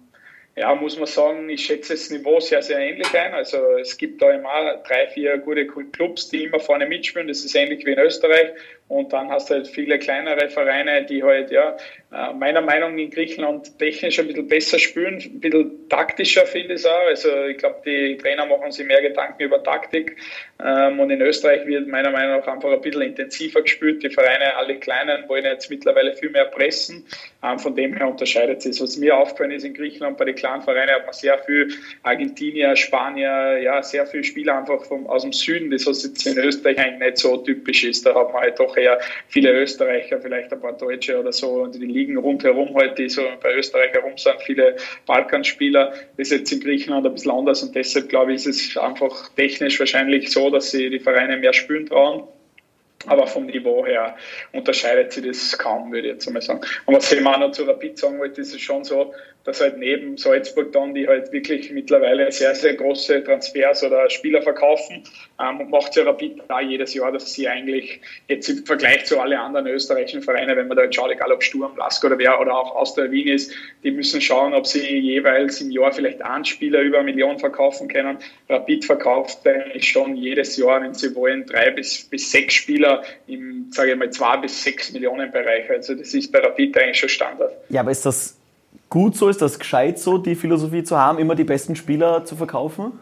ja, muss man sagen, ich schätze das Niveau sehr, sehr ähnlich ein. Also es gibt da immer drei, vier gute Clubs, die immer vorne mitspielen. Das ist ähnlich wie in Österreich. Und dann hast du halt viele kleinere Vereine, die halt, ja, äh, meiner Meinung nach in Griechenland technisch ein bisschen besser spielen, ein bisschen taktischer finde ich es auch. Also ich glaube, die Trainer machen sich mehr Gedanken über Taktik. Ähm, und in Österreich wird meiner Meinung nach einfach ein bisschen intensiver gespielt. Die Vereine, alle kleinen, wollen jetzt mittlerweile viel mehr pressen. Ähm, von dem her unterscheidet sich. Was mir aufgefallen ist in Griechenland, bei den kleinen Vereinen hat man sehr viel Argentinier, Spanier, ja, sehr viele Spieler einfach vom, aus dem Süden, das was jetzt in Österreich eigentlich nicht so typisch ist. Da hat man halt doch eher viele Österreicher, vielleicht ein paar Deutsche oder so. Und die liegen rundherum halt, die so bei Österreich herum sind, viele Balkanspieler. Das ist jetzt in Griechenland ein bisschen anders und deshalb glaube ich, ist es einfach technisch wahrscheinlich so, dass sie die Vereine mehr spielen trauen. Aber vom Niveau her unterscheidet sich das kaum, würde ich jetzt einmal sagen. Und was ich auch noch zu Rapid sagen wollte, ist es schon so, dass halt neben Salzburg dann, die halt wirklich mittlerweile sehr, sehr große Transfers oder Spieler verkaufen, ähm, macht ja Rapid da jedes Jahr, dass sie eigentlich jetzt im Vergleich zu allen anderen österreichischen Vereinen, wenn man da jetzt schaut, egal ob Sturm, Lask oder wer oder auch aus der Wien ist, die müssen schauen, ob sie jeweils im Jahr vielleicht einen Spieler über eine Million verkaufen können. Rapid verkauft eigentlich schon jedes Jahr, wenn sie wollen, drei bis, bis sechs Spieler im, sage ich mal, zwei bis sechs Millionen Bereich. Also das ist bei Rapid eigentlich schon Standard. Ja, aber ist das gut so? Ist das gescheit so, die Philosophie zu haben, immer die besten Spieler zu verkaufen?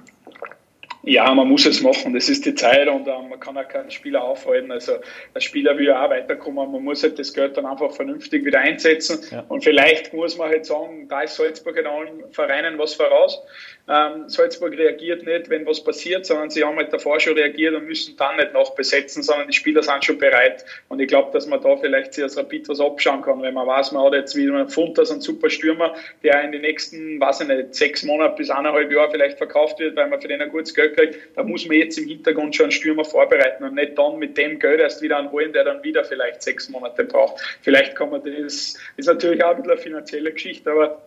Ja, man muss es machen. Das ist die Zeit und ähm, man kann auch keinen Spieler aufhalten. Also der Spieler will ja auch weiterkommen. Man muss halt das Geld dann einfach vernünftig wieder einsetzen. Ja. Und vielleicht muss man halt sagen, da ist Salzburg in allen Vereinen was voraus. Ähm, Salzburg reagiert nicht, wenn was passiert, sondern sie haben halt davor schon reagiert und müssen dann nicht noch besetzen, sondern die Spieler sind schon bereit. Und ich glaube, dass man da vielleicht sich als Rapid was abschauen kann, wenn man weiß, man hat jetzt wieder einen Funtas, einen super Stürmer, der in den nächsten, weiß ich nicht, sechs Monaten bis eineinhalb Jahre vielleicht verkauft wird, weil man für den ein gutes Geld kriegt. Da muss man jetzt im Hintergrund schon einen Stürmer vorbereiten und nicht dann mit dem Geld erst wieder einen holen, der dann wieder vielleicht sechs Monate braucht. Vielleicht kann man das, ist natürlich auch ein bisschen eine finanzielle Geschichte, aber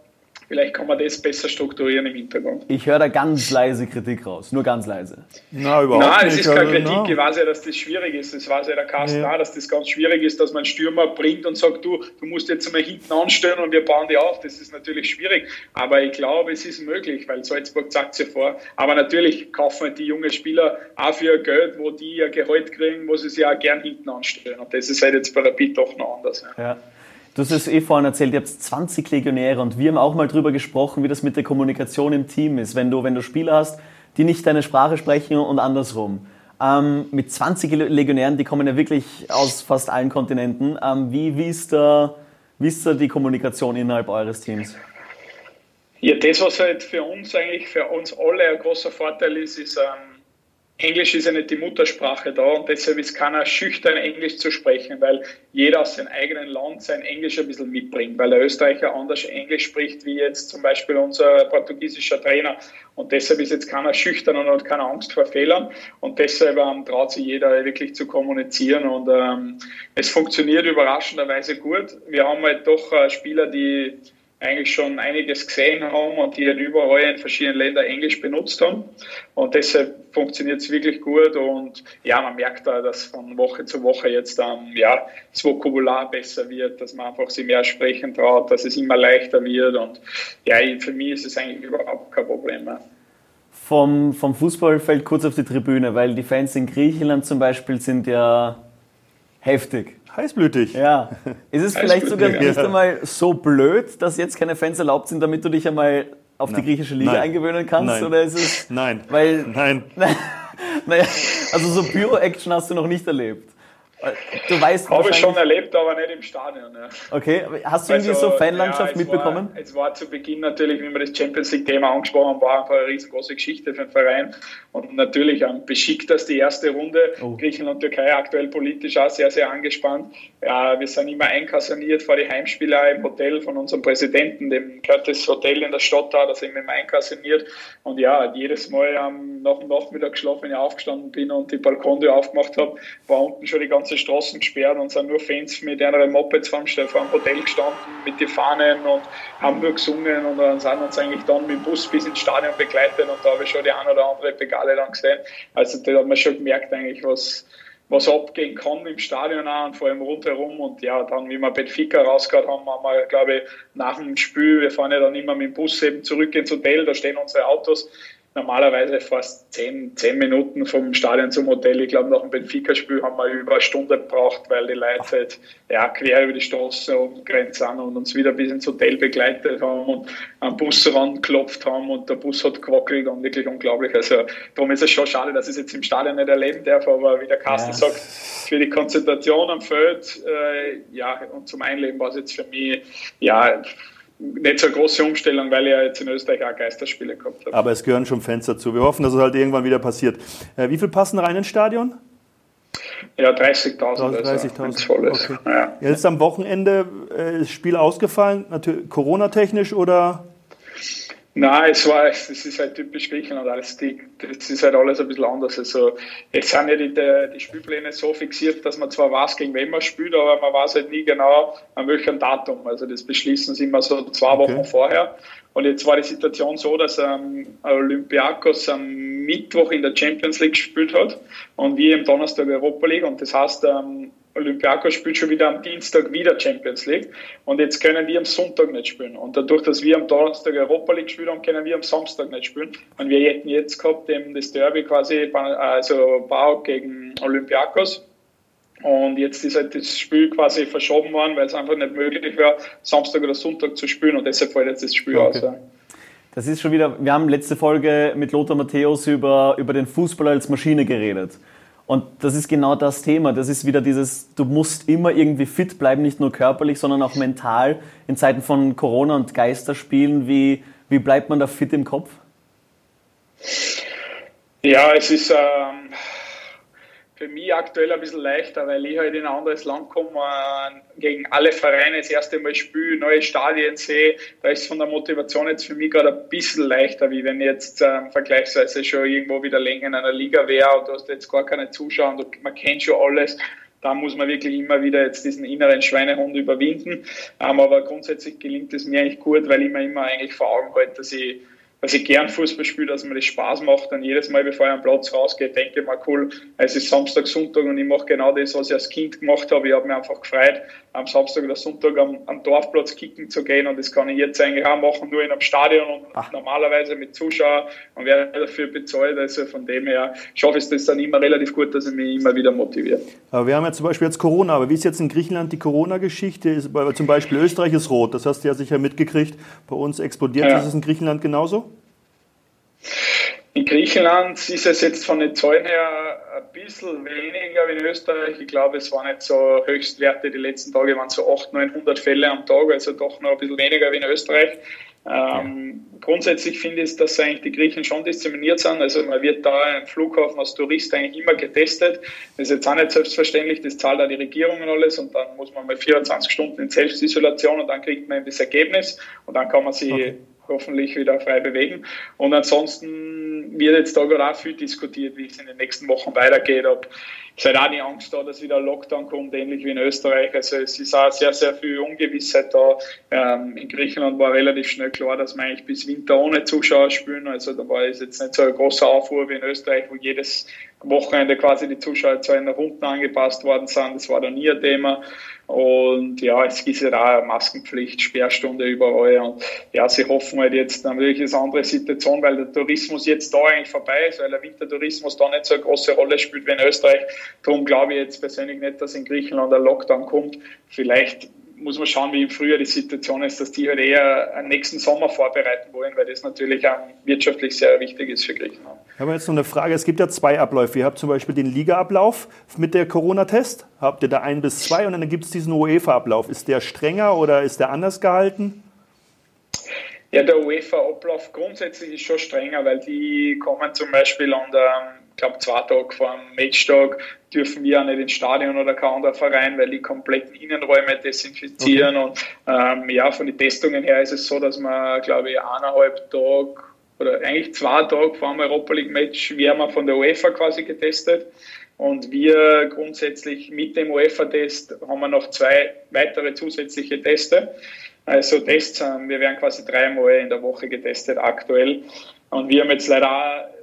Vielleicht kann man das besser strukturieren im Hintergrund. Ich höre da ganz leise Kritik raus, nur ganz leise. Na, überhaupt Nein, es ist keine also, Kritik. Ich weiß ja, dass das schwierig ist. Das weiß ja der Carsten ja. auch, dass das ganz schwierig ist, dass man einen Stürmer bringt und sagt, du, du musst jetzt einmal hinten anstellen und wir bauen die auf. Das ist natürlich schwierig. Aber ich glaube, es ist möglich, weil Salzburg sagt es ja vor. Aber natürlich kaufen die jungen Spieler auch für Geld, wo die ihr Gehalt kriegen, wo sie sich auch gern hinten anstellen. Und das ist halt jetzt bei Rapid doch noch anders. Ja. ja. Du hast es eh vorhin erzählt, ihr habt 20 Legionäre und wir haben auch mal drüber gesprochen, wie das mit der Kommunikation im Team ist, wenn du, wenn du Spieler hast, die nicht deine Sprache sprechen und andersrum. Ähm, mit 20 Legionären, die kommen ja wirklich aus fast allen Kontinenten. Ähm, wie, wie, ist da, wie ist da die Kommunikation innerhalb eures Teams? Ja, das, was halt für uns eigentlich, für uns alle ein großer Vorteil ist, ist, ähm, Englisch ist ja nicht die Muttersprache da und deshalb ist keiner schüchtern, Englisch zu sprechen, weil jeder aus seinem eigenen Land sein Englisch ein bisschen mitbringt, weil der Österreicher anders Englisch spricht, wie jetzt zum Beispiel unser portugiesischer Trainer. Und deshalb ist jetzt keiner schüchtern und hat keine Angst vor Fehlern. Und deshalb ähm, traut sich jeder wirklich zu kommunizieren. Und ähm, es funktioniert überraschenderweise gut. Wir haben halt doch äh, Spieler, die eigentlich schon einiges gesehen haben und die halt überall in verschiedenen Ländern Englisch benutzt haben. Und deshalb funktioniert es wirklich gut und ja, man merkt da, dass von Woche zu Woche jetzt dann ja, das Vokabular besser wird, dass man einfach sich mehr sprechen traut, dass es immer leichter wird und ja, für mich ist es eigentlich überhaupt kein Problem mehr. Vom, vom Fußballfeld kurz auf die Tribüne, weil die Fans in Griechenland zum Beispiel sind ja heftig. Heißblütig. Ja. Ist es vielleicht sogar nicht einmal so blöd, dass jetzt keine Fans erlaubt sind, damit du dich einmal auf Nein. die griechische Liga Nein. eingewöhnen kannst? Nein. Oder ist es. Nein. Weil, Nein. [laughs] naja, also so Pyro-Action hast du noch nicht erlebt. Du weißt Habe ich schon erlebt, aber nicht im Stadion. Ja. Okay, hast du irgendwie also, so Fanlandschaft ja, mitbekommen? War, es war zu Beginn natürlich, wie wir das Champions League-Thema angesprochen haben, war einfach eine riesengroße Geschichte für den Verein. Und natürlich ähm, beschickt das die erste Runde. Oh. Griechenland und Türkei aktuell politisch auch sehr, sehr angespannt. Ja, wir sind immer einkaserniert vor die Heimspieler im Hotel von unserem Präsidenten, dem gehört das Hotel in der Stadt da, da sind wir immer einkaserniert. Und ja, jedes Mal ähm, nach dem Nachmittag geschlafen, wenn ich aufgestanden bin und die Balkontür aufgemacht habe, war unten schon die ganze Straßen gesperrt und sind nur Fans mit ihren Mopeds vor dem, Hotel gestanden mit den Fahnen und haben nur gesungen und dann sind uns eigentlich dann mit dem Bus bis ins Stadion begleitet und da habe ich schon die ein oder andere Begale dann gesehen. Also da hat man schon gemerkt eigentlich, was, was abgehen kann im Stadion auch und vor allem rundherum. Und ja, dann, wie wir Benfica rausgehört haben, haben wir, glaube ich, nach dem Spiel, wir fahren ja dann immer mit dem Bus eben zurück ins Hotel, da stehen unsere Autos normalerweise fast zehn, zehn Minuten vom Stadion zum Hotel. Ich glaube, nach dem Benfica-Spiel haben wir über eine Stunde gebraucht, weil die Leute halt ja, quer über die Straße und Grenze sind und uns wieder bis ins Hotel begleitet haben und am Bus rangeklopft haben und der Bus hat gewackelt und wirklich unglaublich. Also darum ist es schon schade, dass ich es jetzt im Stadion nicht erleben darf, aber wie der Carsten ja. sagt, für die Konzentration am Feld äh, ja, und zum Einleben war es jetzt für mich ja nicht so eine große Umstellung, weil ich ja jetzt in Österreich auch Geisterspiele gehabt habe. Aber es gehören schon Fans dazu. Wir hoffen, dass es halt irgendwann wieder passiert. Äh, wie viel passen rein ins Stadion? Ja, 30.000. 30.000. Also, okay. ja. Jetzt am Wochenende äh, ist Spiel ausgefallen, Corona-technisch oder? Nein, es war, es ist halt typisch Griechenland alles. Die, das ist halt alles ein bisschen anders. Also, jetzt sind ja die, die Spielpläne so fixiert, dass man zwar weiß, gegen wen man spielt, aber man weiß halt nie genau, an welchem Datum. Also, das beschließen sie immer so zwei Wochen okay. vorher. Und jetzt war die Situation so, dass ähm, Olympiakos am Mittwoch in der Champions League gespielt hat und wir im Donnerstag Europa League. Und das heißt, ähm, Olympiakos spielt schon wieder am Dienstag wieder Champions League und jetzt können wir am Sonntag nicht spielen. Und dadurch, dass wir am Donnerstag Europa League spielen haben, können wir am Samstag nicht spielen. Und wir hätten jetzt gehabt eben das Derby quasi, also Bau gegen Olympiakos. Und jetzt ist halt das Spiel quasi verschoben worden, weil es einfach nicht möglich war, Samstag oder Sonntag zu spielen und deshalb fällt jetzt das Spiel okay. aus. Das ist schon wieder, wir haben letzte Folge mit Lothar Matthäus über, über den Fußball als Maschine geredet. Und das ist genau das Thema. Das ist wieder dieses, du musst immer irgendwie fit bleiben, nicht nur körperlich, sondern auch mental. In Zeiten von Corona und Geisterspielen, wie, wie bleibt man da fit im Kopf? Ja, es ist, ähm, für mich aktuell ein bisschen leichter, weil ich halt in ein anderes Land komme, gegen alle Vereine das erste Mal spiele, neue Stadien sehe. Da ist von der Motivation jetzt für mich gerade ein bisschen leichter, wie wenn ich jetzt äh, vergleichsweise schon irgendwo wieder länger in einer Liga wäre und du hast jetzt gar keine Zuschauer und man kennt schon alles da muss man wirklich immer wieder jetzt diesen inneren Schweinehund überwinden. Ähm, aber grundsätzlich gelingt es mir eigentlich gut, weil ich mir immer eigentlich vor Augen halte, dass ich dass ich gern Fußball spiele, dass mir das Spaß macht. Und jedes Mal, bevor ich am Platz rausgehe, denke ich mir, cool, es ist Samstag, Sonntag und ich mache genau das, was ich als Kind gemacht habe. Ich habe mich einfach gefreut, am Samstag oder Sonntag am, am, Dorfplatz kicken zu gehen. Und das kann ich jetzt eigentlich auch machen, nur in einem Stadion und Ach. normalerweise mit Zuschauern und werde dafür bezahlt. Also von dem her schaffe ich das dann immer relativ gut, dass ich mich immer wieder motiviere. Aber wir haben ja zum Beispiel jetzt Corona, aber wie ist jetzt in Griechenland die Corona-Geschichte? Zum Beispiel Österreich ist rot, das hast du ja sicher mitgekriegt. Bei uns explodiert ja. ist es in Griechenland genauso? In Griechenland ist es jetzt von den Zahlen her ein bisschen weniger wie in Österreich. Ich glaube, es waren nicht so Höchstwerte. Die letzten Tage waren so 800, 900 Fälle am Tag, also doch noch ein bisschen weniger wie in Österreich. Ähm, grundsätzlich finde ich, dass eigentlich die Griechen schon diszipliniert sind. Also man wird da im Flughafen als Tourist eigentlich immer getestet. Das ist jetzt auch nicht selbstverständlich, das zahlt auch die Regierung und alles und dann muss man mal 24 Stunden in Selbstisolation und dann kriegt man das Ergebnis und dann kann man sich okay hoffentlich wieder frei bewegen. Und ansonsten wird jetzt da gerade auch viel diskutiert, wie es in den nächsten Wochen weitergeht. Ob es halt auch die Angst da, dass wieder ein Lockdown kommt, ähnlich wie in Österreich. Also es ist auch sehr, sehr viel Ungewissheit da. Ähm, in Griechenland war relativ schnell klar, dass man eigentlich bis Winter ohne Zuschauer spielen. Also da war es jetzt nicht so ein großer Aufruhr wie in Österreich, wo jedes Wochenende quasi die Zuschauerzahlen nach unten angepasst worden sind. Das war da nie ein Thema. Und ja, es ist ja auch Maskenpflicht, Sperrstunde überall. Und ja, sie hoffen halt jetzt natürlich eine andere Situation, weil der Tourismus jetzt da eigentlich vorbei ist, weil der Wintertourismus da nicht so eine große Rolle spielt wie in Österreich. Darum glaube ich jetzt persönlich nicht, dass in Griechenland ein Lockdown kommt. Vielleicht muss man schauen, wie im Frühjahr die Situation ist, dass die halt eher einen nächsten Sommer vorbereiten wollen, weil das natürlich auch wirtschaftlich sehr wichtig ist für Griechenland. Ich habe jetzt noch eine Frage. Es gibt ja zwei Abläufe. Ihr habt zum Beispiel den Liga-Ablauf mit der Corona-Test. Habt ihr da ein bis zwei und dann gibt es diesen UEFA-Ablauf. Ist der strenger oder ist der anders gehalten? Ja, der UEFA-Ablauf grundsätzlich ist schon strenger, weil die kommen zum Beispiel an der glaube, zwei Tage vor dem Matchtag dürfen wir auch nicht ins Stadion oder kein anderer Verein, weil die kompletten Innenräume desinfizieren. Okay. Und ähm, ja, von den Testungen her ist es so, dass man, glaube ich, eineinhalb Tage oder eigentlich zwei Tage vor dem Europa League Match werden wir von der UEFA quasi getestet. Und wir grundsätzlich mit dem UEFA-Test haben wir noch zwei weitere zusätzliche Teste. Also Tests, wir werden quasi dreimal in der Woche getestet aktuell. Und wir haben jetzt leider auch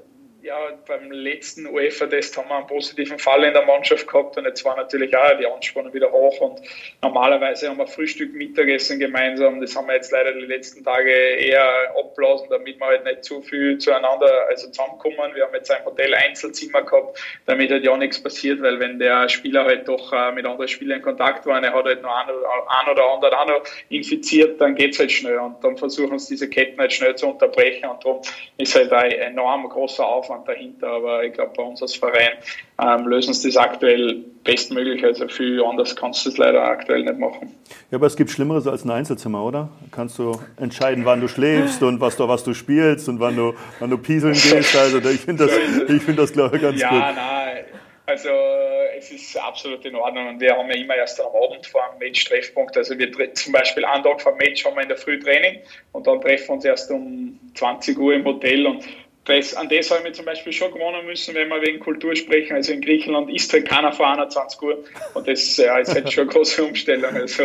ja, beim letzten UEFA-Test haben wir einen positiven Fall in der Mannschaft gehabt und jetzt war natürlich auch die Anspannung wieder hoch und normalerweise haben wir Frühstück, Mittagessen gemeinsam. Das haben wir jetzt leider die letzten Tage eher abblasen, damit wir halt nicht zu viel zueinander also zusammenkommen. Wir haben jetzt ein Hotel-Einzelzimmer gehabt, damit halt ja nichts passiert, weil wenn der Spieler halt doch äh, mit anderen Spielern in Kontakt war und er hat halt noch ein oder, ein oder andere auch noch infiziert, dann geht es halt schnell und dann versuchen sie diese Ketten halt schnell zu unterbrechen und darum ist halt ein enorm großer Aufwand Aufwand dahinter, aber ich glaube, bei uns als Verein ähm, lösen sie das aktuell bestmöglich. Also viel anders kannst du es leider aktuell nicht machen. Ja, aber es gibt Schlimmeres als ein Einzelzimmer, oder? Kannst du entscheiden, wann du schläfst und was du, was du spielst und wann du, wann du pieseln gehst. Also ich finde das, ich find das glaube ich, ganz ja, gut. Ja, nein. Also es ist absolut in Ordnung und wir haben ja immer erst am Abend vor dem Match Treffpunkt. Also wir zum Beispiel einen Tag vor dem Match haben wir in der Früh Training und dann treffen wir uns erst um 20 Uhr im Hotel und das, an das habe ich mich zum Beispiel schon gewonnen müssen, wenn wir wegen Kultur sprechen. Also in Griechenland isst halt keiner vor 21 Uhr und das ja, ist halt schon eine große Umstellung. Also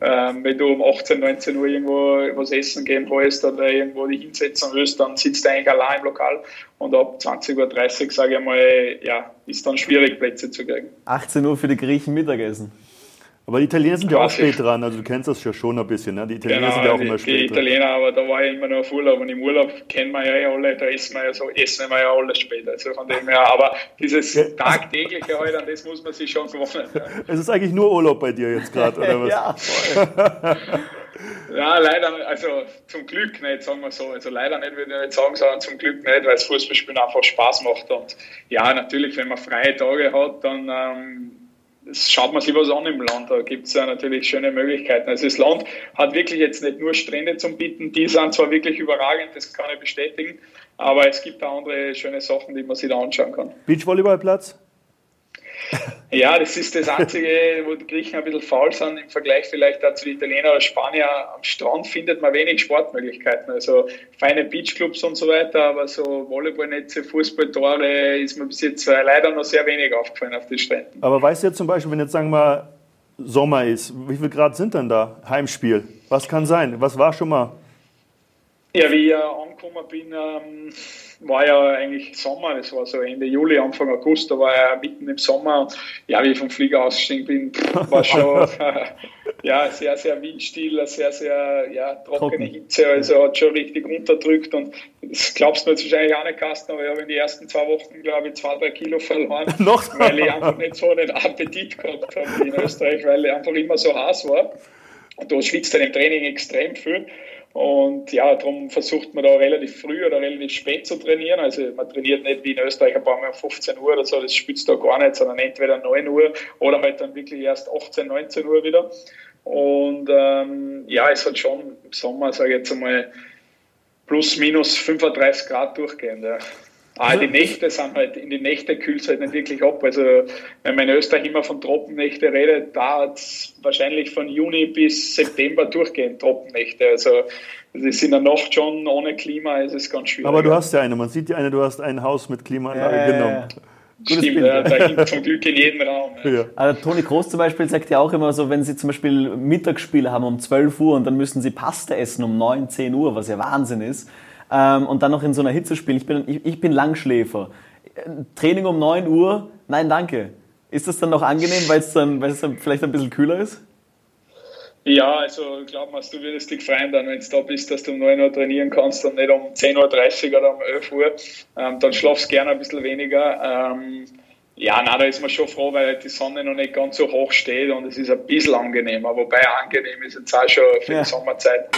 ähm, wenn du um 18, 19 Uhr irgendwo was essen gehen willst oder irgendwo dich hinsetzen willst, dann sitzt du eigentlich allein im Lokal und ab 20.30 Uhr, sage ich mal, ja, ist dann schwierig, Plätze zu kriegen. 18 Uhr für die Griechen Mittagessen. Aber die Italiener sind ja auch spät dran, also du kennst das ja schon ein bisschen, ne? Die Italiener genau, sind ja auch immer spät dran. Die Italiener, dran. aber da war ich immer nur auf Urlaub und im Urlaub kennen wir ja eh alle, da essen wir ja so, essen wir ja alle spät. Also von dem her, aber dieses ja, tagtägliche halt, an das muss man sich schon gewohnen. Ja. [laughs] Es ist eigentlich nur Urlaub bei dir jetzt gerade, oder was? [laughs] ja, voll. [laughs] Ja, leider, also zum Glück nicht, sagen wir so. Also leider nicht, würde ich nicht sagen, sondern zum Glück nicht, weil das Fußballspielen einfach Spaß macht. Und ja, natürlich, wenn man freie Tage hat, dann ähm, schaut man sich was an im Land. Da gibt es ja natürlich schöne Möglichkeiten. Also das Land hat wirklich jetzt nicht nur Strände zum Bieten, die sind zwar wirklich überragend, das kann ich bestätigen, aber es gibt auch andere schöne Sachen, die man sich da anschauen kann. Beachvolleyballplatz? Ja, das ist das Einzige, wo die Griechen ein bisschen faul sind im Vergleich vielleicht auch zu den Italienern oder Spanier. Am Strand findet man wenig Sportmöglichkeiten. Also feine Beachclubs und so weiter, aber so Volleyballnetze, Fußballtore ist mir bis jetzt leider noch sehr wenig aufgefallen auf den Stränden. Aber weißt du jetzt zum Beispiel, wenn jetzt sagen wir Sommer ist, wie viel Grad sind denn da? Heimspiel. Was kann sein? Was war schon mal? Ja, wie ich angekommen bin, ähm, war ja eigentlich Sommer, das war so Ende Juli, Anfang August, da war ja mitten im Sommer. Und ja, wie ich vom Flieger ausgestiegen bin, war schon [laughs] [laughs] ja, sehr, sehr windstill, sehr, sehr ja, trockene Hitze, also hat schon richtig unterdrückt und das glaubst du jetzt wahrscheinlich auch nicht, Carsten, aber ich habe in den ersten zwei Wochen, glaube ich, zwei, drei Kilo verloren, [laughs] weil ich einfach nicht so einen Appetit gehabt habe in Österreich, weil ich einfach immer so heiß war. Und da schwitzt dann im Training extrem viel. Und ja, darum versucht man da relativ früh oder relativ spät zu trainieren. Also man trainiert nicht wie in Österreich ein paar Mal um 15 Uhr oder so, das spitzt da gar nicht, sondern entweder 9 Uhr oder halt dann wirklich erst 18, 19 Uhr wieder. Und ähm, ja, es hat schon im Sommer, sage ich jetzt einmal, plus minus 35 Grad durchgehend. Ja. Ah, die Nächte sind halt, in die Nächte kühlt es halt nicht wirklich ab. Also, wenn man in Österreich immer von Tropennächte redet, da hat es wahrscheinlich von Juni bis September durchgehend Tropennächte. Also, das ist in der Nacht schon ohne Klima, ist es ganz schwierig. Aber du hast ja eine, man sieht ja eine, du hast ein Haus mit Klimaanlage ja, genommen. Gutes Stimmt, ja, da gibt zum Glück in jedem Raum. Ja. Ja. Also Toni Groß zum Beispiel sagt ja auch immer so, wenn sie zum Beispiel Mittagsspiele haben um 12 Uhr und dann müssen sie Pasta essen um 9, 10 Uhr, was ja Wahnsinn ist, ähm, und dann noch in so einer Hitze spielen. Ich bin, ich, ich bin Langschläfer. Training um 9 Uhr, nein, danke. Ist das dann noch angenehm, weil es dann, dann vielleicht ein bisschen kühler ist? Ja, also glaub mir, du würdest dich freuen, dann, wenn du da bist, dass du um 9 Uhr trainieren kannst und nicht um 10.30 Uhr oder um 11 Uhr. Ähm, dann schlafst du gerne ein bisschen weniger. Ähm, Ja, na, da ist man schon froh, weil die Sonne noch nicht ganz so hoch steht und es ist ein bisschen angenehmer. Wobei angenehm ist jetzt auch schon für ja. die Sommerzeit.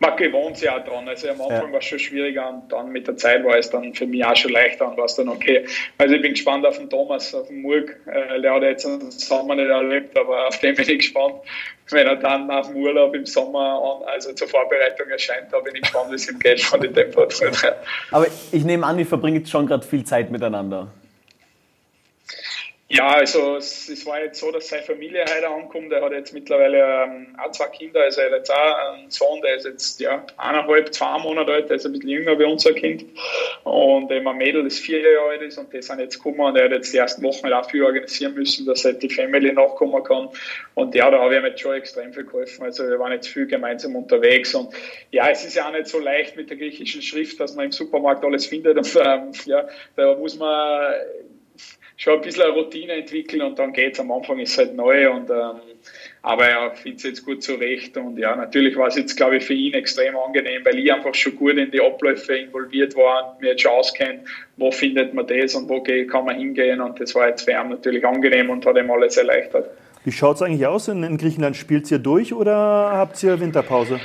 Man gewohnt sich auch dran. Also am Anfang ja. war es schon schwieriger und dann mit der Zeit war es dann für mich auch schon leichter und war es dann okay. Also ich bin gespannt auf den Thomas, auf den Murg. Äh, der hat jetzt den Sommer nicht erlebt, aber auf den bin ich gespannt. Wenn er dann nach dem Urlaub im Sommer an, also zur Vorbereitung erscheint, da bin ich gespannt, wie es ihm geht von den Temperaturen. Aber ich nehme an, ihr verbringt schon gerade viel Zeit miteinander. Ja, also es, es, war jetzt so, dass seine Familie heute ankommt. Er hat jetzt mittlerweile ähm, auch zwei Kinder. Also er hat jetzt auch einen Sohn, der ist jetzt ja, eineinhalb, zwei Monate alt, der ist ein bisschen jünger wie unser Kind. Und ähm, ein Mädel, das vier Jahre alt ist und die sind jetzt gekommen und er hat jetzt die ersten Wochen dafür organisieren müssen, dass halt die Family nachkommen kann. Und ja, da habe ich ihm jetzt schon extrem viel geholfen. Also wir waren jetzt viel gemeinsam unterwegs und ja, es ist ja auch nicht so leicht mit der griechischen Schrift, dass man im Supermarkt alles findet. Und, ähm, ja, da muss man schon ein bisschen eine Routine entwickeln und dann geht es. Am Anfang ist es halt neu und ähm, aber ja, finde es jetzt gut zurecht und ja, natürlich war es jetzt, glaube ich, für ihn extrem angenehm, weil ich einfach schon gut in die Abläufe involviert war und mir jetzt schon auskenne, wo findet man das und wo kann man hingehen und das war jetzt für ihn natürlich angenehm und hat ihm alles erleichtert. Wie schaut es eigentlich aus in Griechenland? Spielt ihr durch oder habt ihr Winterpause?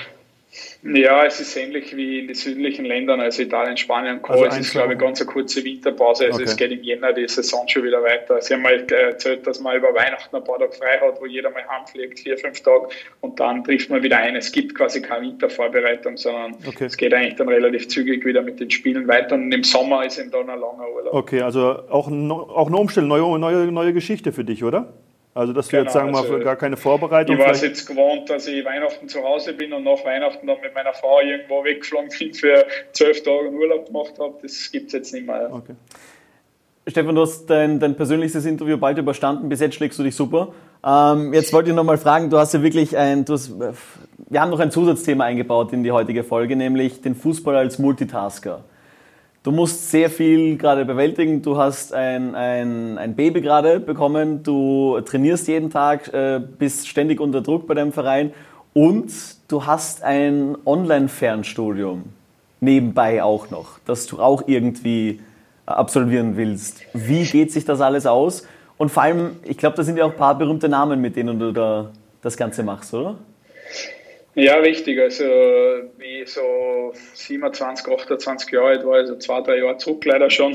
Ja, es ist ähnlich wie in den südlichen Ländern, also Italien, Spanien und Co. Also es ist, glaube ich, ganz eine kurze Winterpause. Also okay. es geht im Jänner die Saison schon wieder weiter. Sie haben mal erzählt, dass man über Weihnachten ein paar Tage frei hat, wo jeder mal heimfliegt, vier, fünf Tage, und dann trifft man wieder ein. Es gibt quasi keine Wintervorbereitung, sondern okay. es geht eigentlich dann relativ zügig wieder mit den Spielen weiter. Und im Sommer ist eben dann ein langer Urlaub. Okay, also auch, auch eine Umstellung, neue, neue, neue Geschichte für dich, oder? Also, dass du genau, jetzt sagen also, mal gar keine Vorbereitung. Ich war es jetzt gewohnt, dass ich Weihnachten zu Hause bin und nach Weihnachten dann mit meiner Frau irgendwo weggeflogen bin für zwölf Tage Urlaub gemacht habe. Das gibt es jetzt nicht mehr. Okay. Stefan, du hast dein, dein persönlichstes Interview bald überstanden. Bis jetzt schlägst du dich super. Ähm, jetzt wollte ich noch mal fragen, du hast ja wirklich ein, du hast, wir haben noch ein Zusatzthema eingebaut in die heutige Folge, nämlich den Fußball als Multitasker. Du musst sehr viel gerade bewältigen. Du hast ein, ein, ein Baby gerade bekommen. Du trainierst jeden Tag, äh, bist ständig unter Druck bei deinem Verein und du hast ein Online-Fernstudium nebenbei auch noch, das du auch irgendwie absolvieren willst. Wie geht sich das alles aus? Und vor allem, ich glaube, da sind ja auch ein paar berühmte Namen, mit denen du da das Ganze machst, oder? Ja, richtig. Also, wie so 27, 28 Jahre alt war, also zwei, drei Jahre zurück leider schon,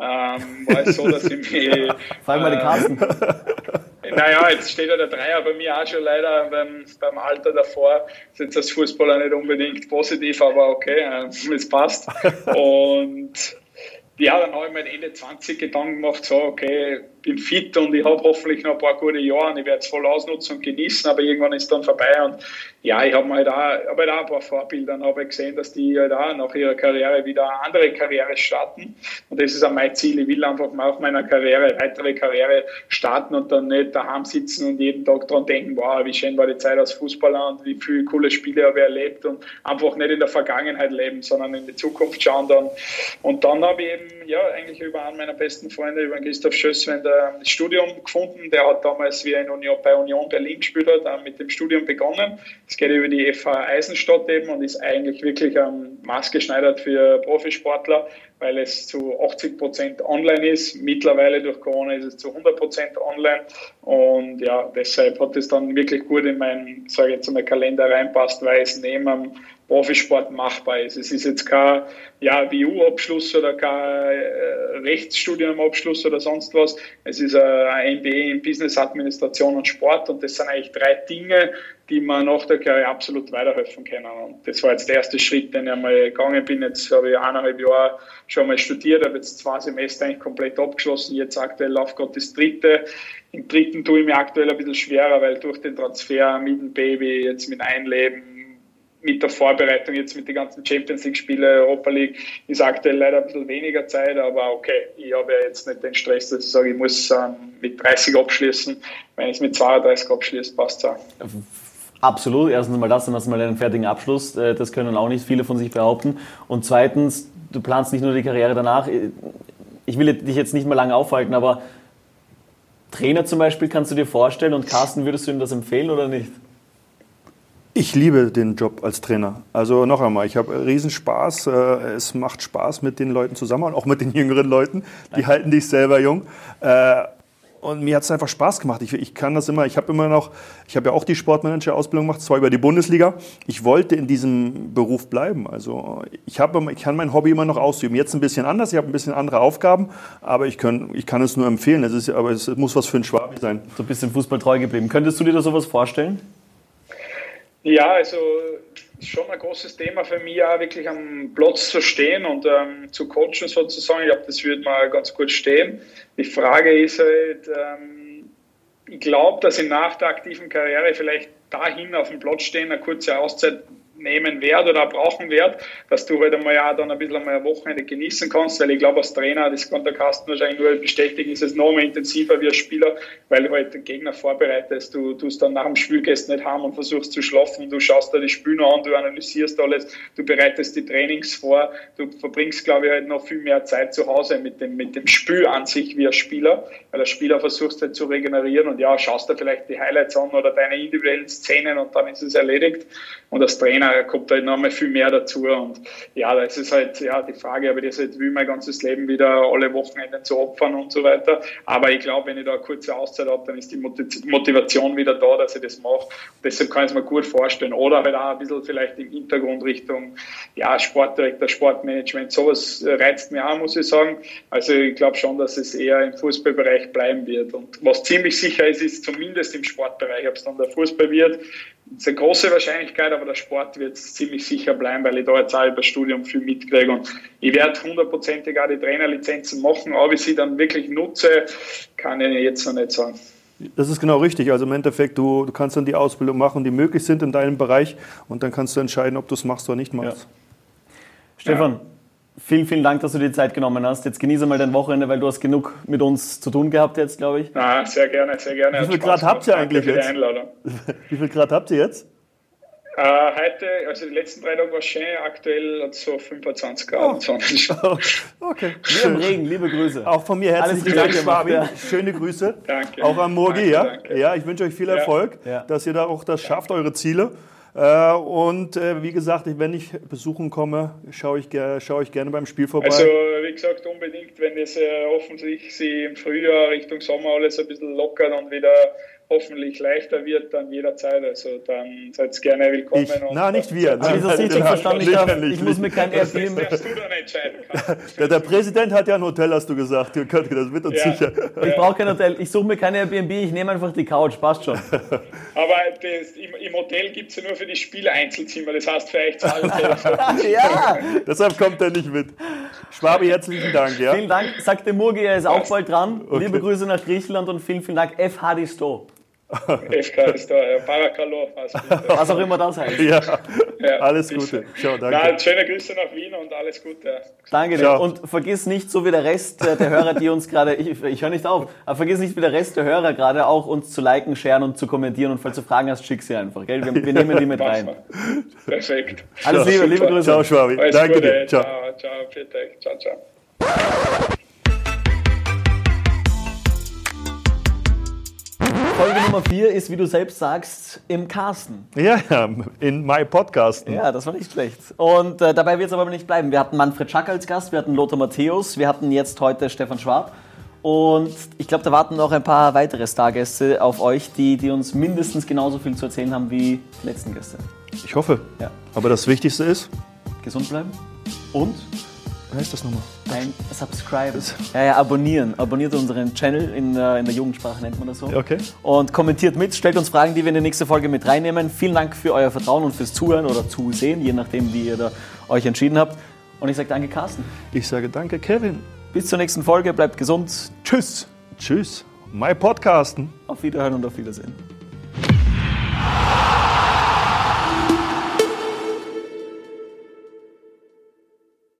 ähm, war es so, dass ich mich. [laughs] Frag mal den Carsten. [laughs] naja, jetzt steht ja der Dreier bei mir auch schon leider beim, beim Alter davor. Ist jetzt als Fußballer nicht unbedingt positiv, aber okay, äh, [laughs] es passt. Und ja, dann habe ich mir Ende 20 Gedanken gemacht, so, okay, bin fit und ich habe hoffentlich noch ein paar gute Jahre und ich werde es voll ausnutzen und genießen, aber irgendwann ist dann vorbei und ja, ich habe halt auch, hab halt auch ein paar Vorbilder und habe gesehen, dass die halt auch nach ihrer Karriere wieder eine andere Karriere starten und das ist auch mein Ziel. Ich will einfach mal auf meiner Karriere, weitere Karriere starten und dann nicht daheim sitzen und jeden Tag dran denken, wow, wie schön war die Zeit als Fußballer und wie viele coole Spiele habe ich erlebt und einfach nicht in der Vergangenheit leben, sondern in die Zukunft schauen dann. Und dann habe ich eben, ja, eigentlich über einen meiner besten Freunde, über Christoph Schösswender, das Studium gefunden. Der hat damals, wie er Union, bei Union Berlin gespielt hat, mit dem Studium begonnen. Es geht über die FH Eisenstadt eben und ist eigentlich wirklich ähm, maßgeschneidert für Profisportler, weil es zu 80 Prozent online ist. Mittlerweile durch Corona ist es zu 100 Prozent online. Und ja, deshalb hat es dann wirklich gut in meinen, sage ich jetzt mal, Kalender reinpasst, weil es neben Profisport machbar ist. Es ist jetzt kein ja, WU-Abschluss oder kein äh, Rechtsstudium-Abschluss oder sonst was. Es ist ein MBA in Business Administration und Sport und das sind eigentlich drei Dinge, die man nach der Karriere absolut weiterhelfen können. Und das war jetzt der erste Schritt, den ich einmal gegangen bin. Jetzt habe ich eineinhalb Jahre schon mal studiert, habe jetzt zwei Semester eigentlich komplett abgeschlossen. Jetzt aktuell läuft gerade das dritte. Im dritten tue ich mir aktuell ein bisschen schwerer, weil durch den Transfer mit dem Baby, jetzt mit Einleben, mit der Vorbereitung jetzt mit den ganzen Champions League Spiele, Europa League, ist aktuell leider ein bisschen weniger Zeit, aber okay, ich habe ja jetzt nicht den Stress, dass ich sage, ich muss ähm, mit 30 abschließen. Wenn ich es mit 32 abschließe, passt es auch. Absolut. Erstens mal das, dann hast du mal einen fertigen Abschluss. Äh, das können auch nicht viele von sich behaupten. Und zweitens, du planst nicht nur die Karriere danach. Ich will dich jetzt nicht mehr lange aufhalten, aber Trainer zum Beispiel kannst du dir vorstellen und Carsten, würdest du ihm das empfehlen oder nicht? Ich liebe den Job als Trainer. Also noch einmal, ich habe Riesenspaß. Äh, es macht Spaß mit den Leuten zusammen und auch mit den jüngeren Leuten. Die halten dich selber jung. Und mir hat es einfach Spaß gemacht. Ich, ich kann das immer, ich habe immer noch, ich habe ja auch die Sportmanager-Ausbildung gemacht, zwar über die Bundesliga. Ich wollte in diesem Beruf bleiben. Also ich, hab, ich kann mein Hobby immer noch ausüben. Jetzt ein bisschen anders, ich habe ein bisschen andere Aufgaben, aber ich kann, ich kann es nur empfehlen. Es ist, aber es muss was für ein Schwabi sein. So ein bisschen Fußball treu geblieben. Könntest du dir da sowas vorstellen? Ja, also schon ein großes Thema für mich, auch wirklich am Platz zu stehen und ähm, zu coachen sozusagen. Ich glaube, das würde mal ganz gut stehen. Die Frage ist halt, ähm, ich glaube, dass ich nach der aktiven Karriere vielleicht dahin auf dem Platz stehen, eine kurze Auszeit nehmen werde oder brauchen werde, dass du halt einmal ja dann ein bisschen einmal ein Wochenende genießen kannst, weil ich glaube, als Trainer, das kann der Carsten wahrscheinlich nur bestätigen, ist es noch mehr intensiver wie als Spieler, weil du halt den Gegner vorbereitest, du tust dann nach dem Spiel gehst nicht heim und versuchst zu schlafen, du schaust da die Spiele an, du analysierst alles, du bereitest die Trainings vor, du verbringst, glaube ich, halt noch viel mehr Zeit zu Hause mit dem, mit dem Spiel an sich wie als Spieler, weil als Spieler versuchst halt zu regenerieren und ja, schaust da vielleicht die Highlights an oder deine individuellen Szenen und dann ist es erledigt und als Trainer da kommt halt noch mal viel mehr dazu. Und ja, das ist halt ja, die Frage, aber das halt will mein ganzes Leben wieder alle Wochenenden zu opfern und so weiter. Aber ich glaube, wenn ich da eine kurze Auszeit habe, dann ist die Motivation wieder da, dass ich das mache. Deshalb kann ich es mir gut vorstellen. Oder halt auch ein bisschen vielleicht im Hintergrund Richtung ja, Sportdirektor, Sportmanagement. Sowas reizt mir auch, muss ich sagen. Also ich glaube schon, dass es eher im Fußballbereich bleiben wird. Und was ziemlich sicher ist, ist zumindest im Sportbereich, ob es dann der Fußball wird, ist eine große Wahrscheinlichkeit, aber der Sport wird ziemlich sicher bleiben, weil ich da jetzt auch über das Studium viel mitkriege. Und ich werde hundertprozentig auch die Trainerlizenzen machen, aber ich sie dann wirklich nutze, kann ich jetzt noch nicht sagen. Das ist genau richtig. Also im Endeffekt, du, du kannst dann die Ausbildung machen, die möglich sind in deinem Bereich und dann kannst du entscheiden, ob du es machst oder nicht machst. Ja. Stefan, Vielen, vielen Dank, dass du dir die Zeit genommen hast. Jetzt genieße mal dein Wochenende, weil du hast genug mit uns zu tun gehabt jetzt, glaube ich. Ah, sehr gerne, sehr gerne. Wie viel Grad habt ihr eigentlich jetzt? [laughs] Wie viel Grad habt ihr jetzt? Uh, heute, also die letzten drei Tage war schön, aktuell hat es so 25 Grad. Oh. [laughs] [laughs] okay. Wir im Regen, liebe Grüße. Auch von mir herzlichen Dank, Fabi. Schöne Grüße. Danke. Auch an Morgi, ja? Danke. Ja, ich wünsche euch viel Erfolg, ja. dass ihr da auch das schafft, eure Ziele. Äh, und äh, wie gesagt, wenn ich besuchen komme, schaue ich, schaue ich gerne beim Spiel vorbei. Also wie gesagt, unbedingt, wenn es äh, hoffentlich sie im Frühjahr Richtung Sommer alles ein bisschen lockert und wieder hoffentlich leichter wird, dann jederzeit. Also dann seid gerne willkommen. Ich, na, nicht wir. Ich das richtig verstanden? Ich, darf, ich muss mir kein Airbnb... Das du dann entscheiden der, [laughs] der, Präsident hat ja ein Hotel, hast du gesagt. Das wird uns ja. sicher. Ich brauche kein Hotel. Ich suche mir kein Airbnb. Ich nehme einfach die Couch. Passt schon. [laughs] Aber das, im, im, Hotel gibt es ja nur für die Spieler Einzelzimmer. Das heißt, vielleicht zahlen [laughs] Ja, deshalb kommt er nicht mit. Schwabi, herzlichen Dank. Ja? Vielen Dank. Sagt der Murgi, er ist auch bald dran. Okay. Liebe Grüße nach Griechenland und vielen, vielen Dank. F. Hadisto. FK ist da. Barakalov Was auch immer das heißt. Ja, ja alles Gute. Ciao, danke. Na, schöne Grüße nach Wien und alles Gute. Danke dir. Und vergiss nicht, so wie der Rest der Hörer, die uns gerade, ich, ich höre nicht auf, aber vergiss nicht, wie der Rest der Hörer gerade auch uns zu liken, sharen und zu kommentieren und falls du Fragen hast, schick sie einfach. Gell? Wir, wir nehmen die mit rein. Perfekt. Alles Liebe, liebe Grüße. Ciao, Schwabi. Alles danke Gute. dir. Ciao, ciao, ciao, ciao, ciao. Folge Nummer 4 ist, wie du selbst sagst, im Carsten. Ja, ja, in My Podcast. Ja, das war nicht schlecht. Und äh, dabei wird es aber nicht bleiben. Wir hatten Manfred Schack als Gast, wir hatten Lothar Matthäus, wir hatten jetzt heute Stefan Schwab. Und ich glaube, da warten noch ein paar weitere Stargäste auf euch, die, die uns mindestens genauso viel zu erzählen haben wie die letzten Gäste. Ich hoffe. Ja. Aber das Wichtigste ist? Gesund bleiben und wie heißt das nochmal? Ein Subscribe. Ja, ja, abonnieren. Abonniert unseren Channel, in, äh, in der Jugendsprache nennt man das so. Okay. Und kommentiert mit, stellt uns Fragen, die wir in die nächste Folge mit reinnehmen. Vielen Dank für euer Vertrauen und fürs Zuhören oder Zusehen, je nachdem, wie ihr da euch entschieden habt. Und ich sage danke, Carsten. Ich sage danke, Kevin. Bis zur nächsten Folge, bleibt gesund. Tschüss. Tschüss. My Podcasten. Auf Wiederhören und auf Wiedersehen.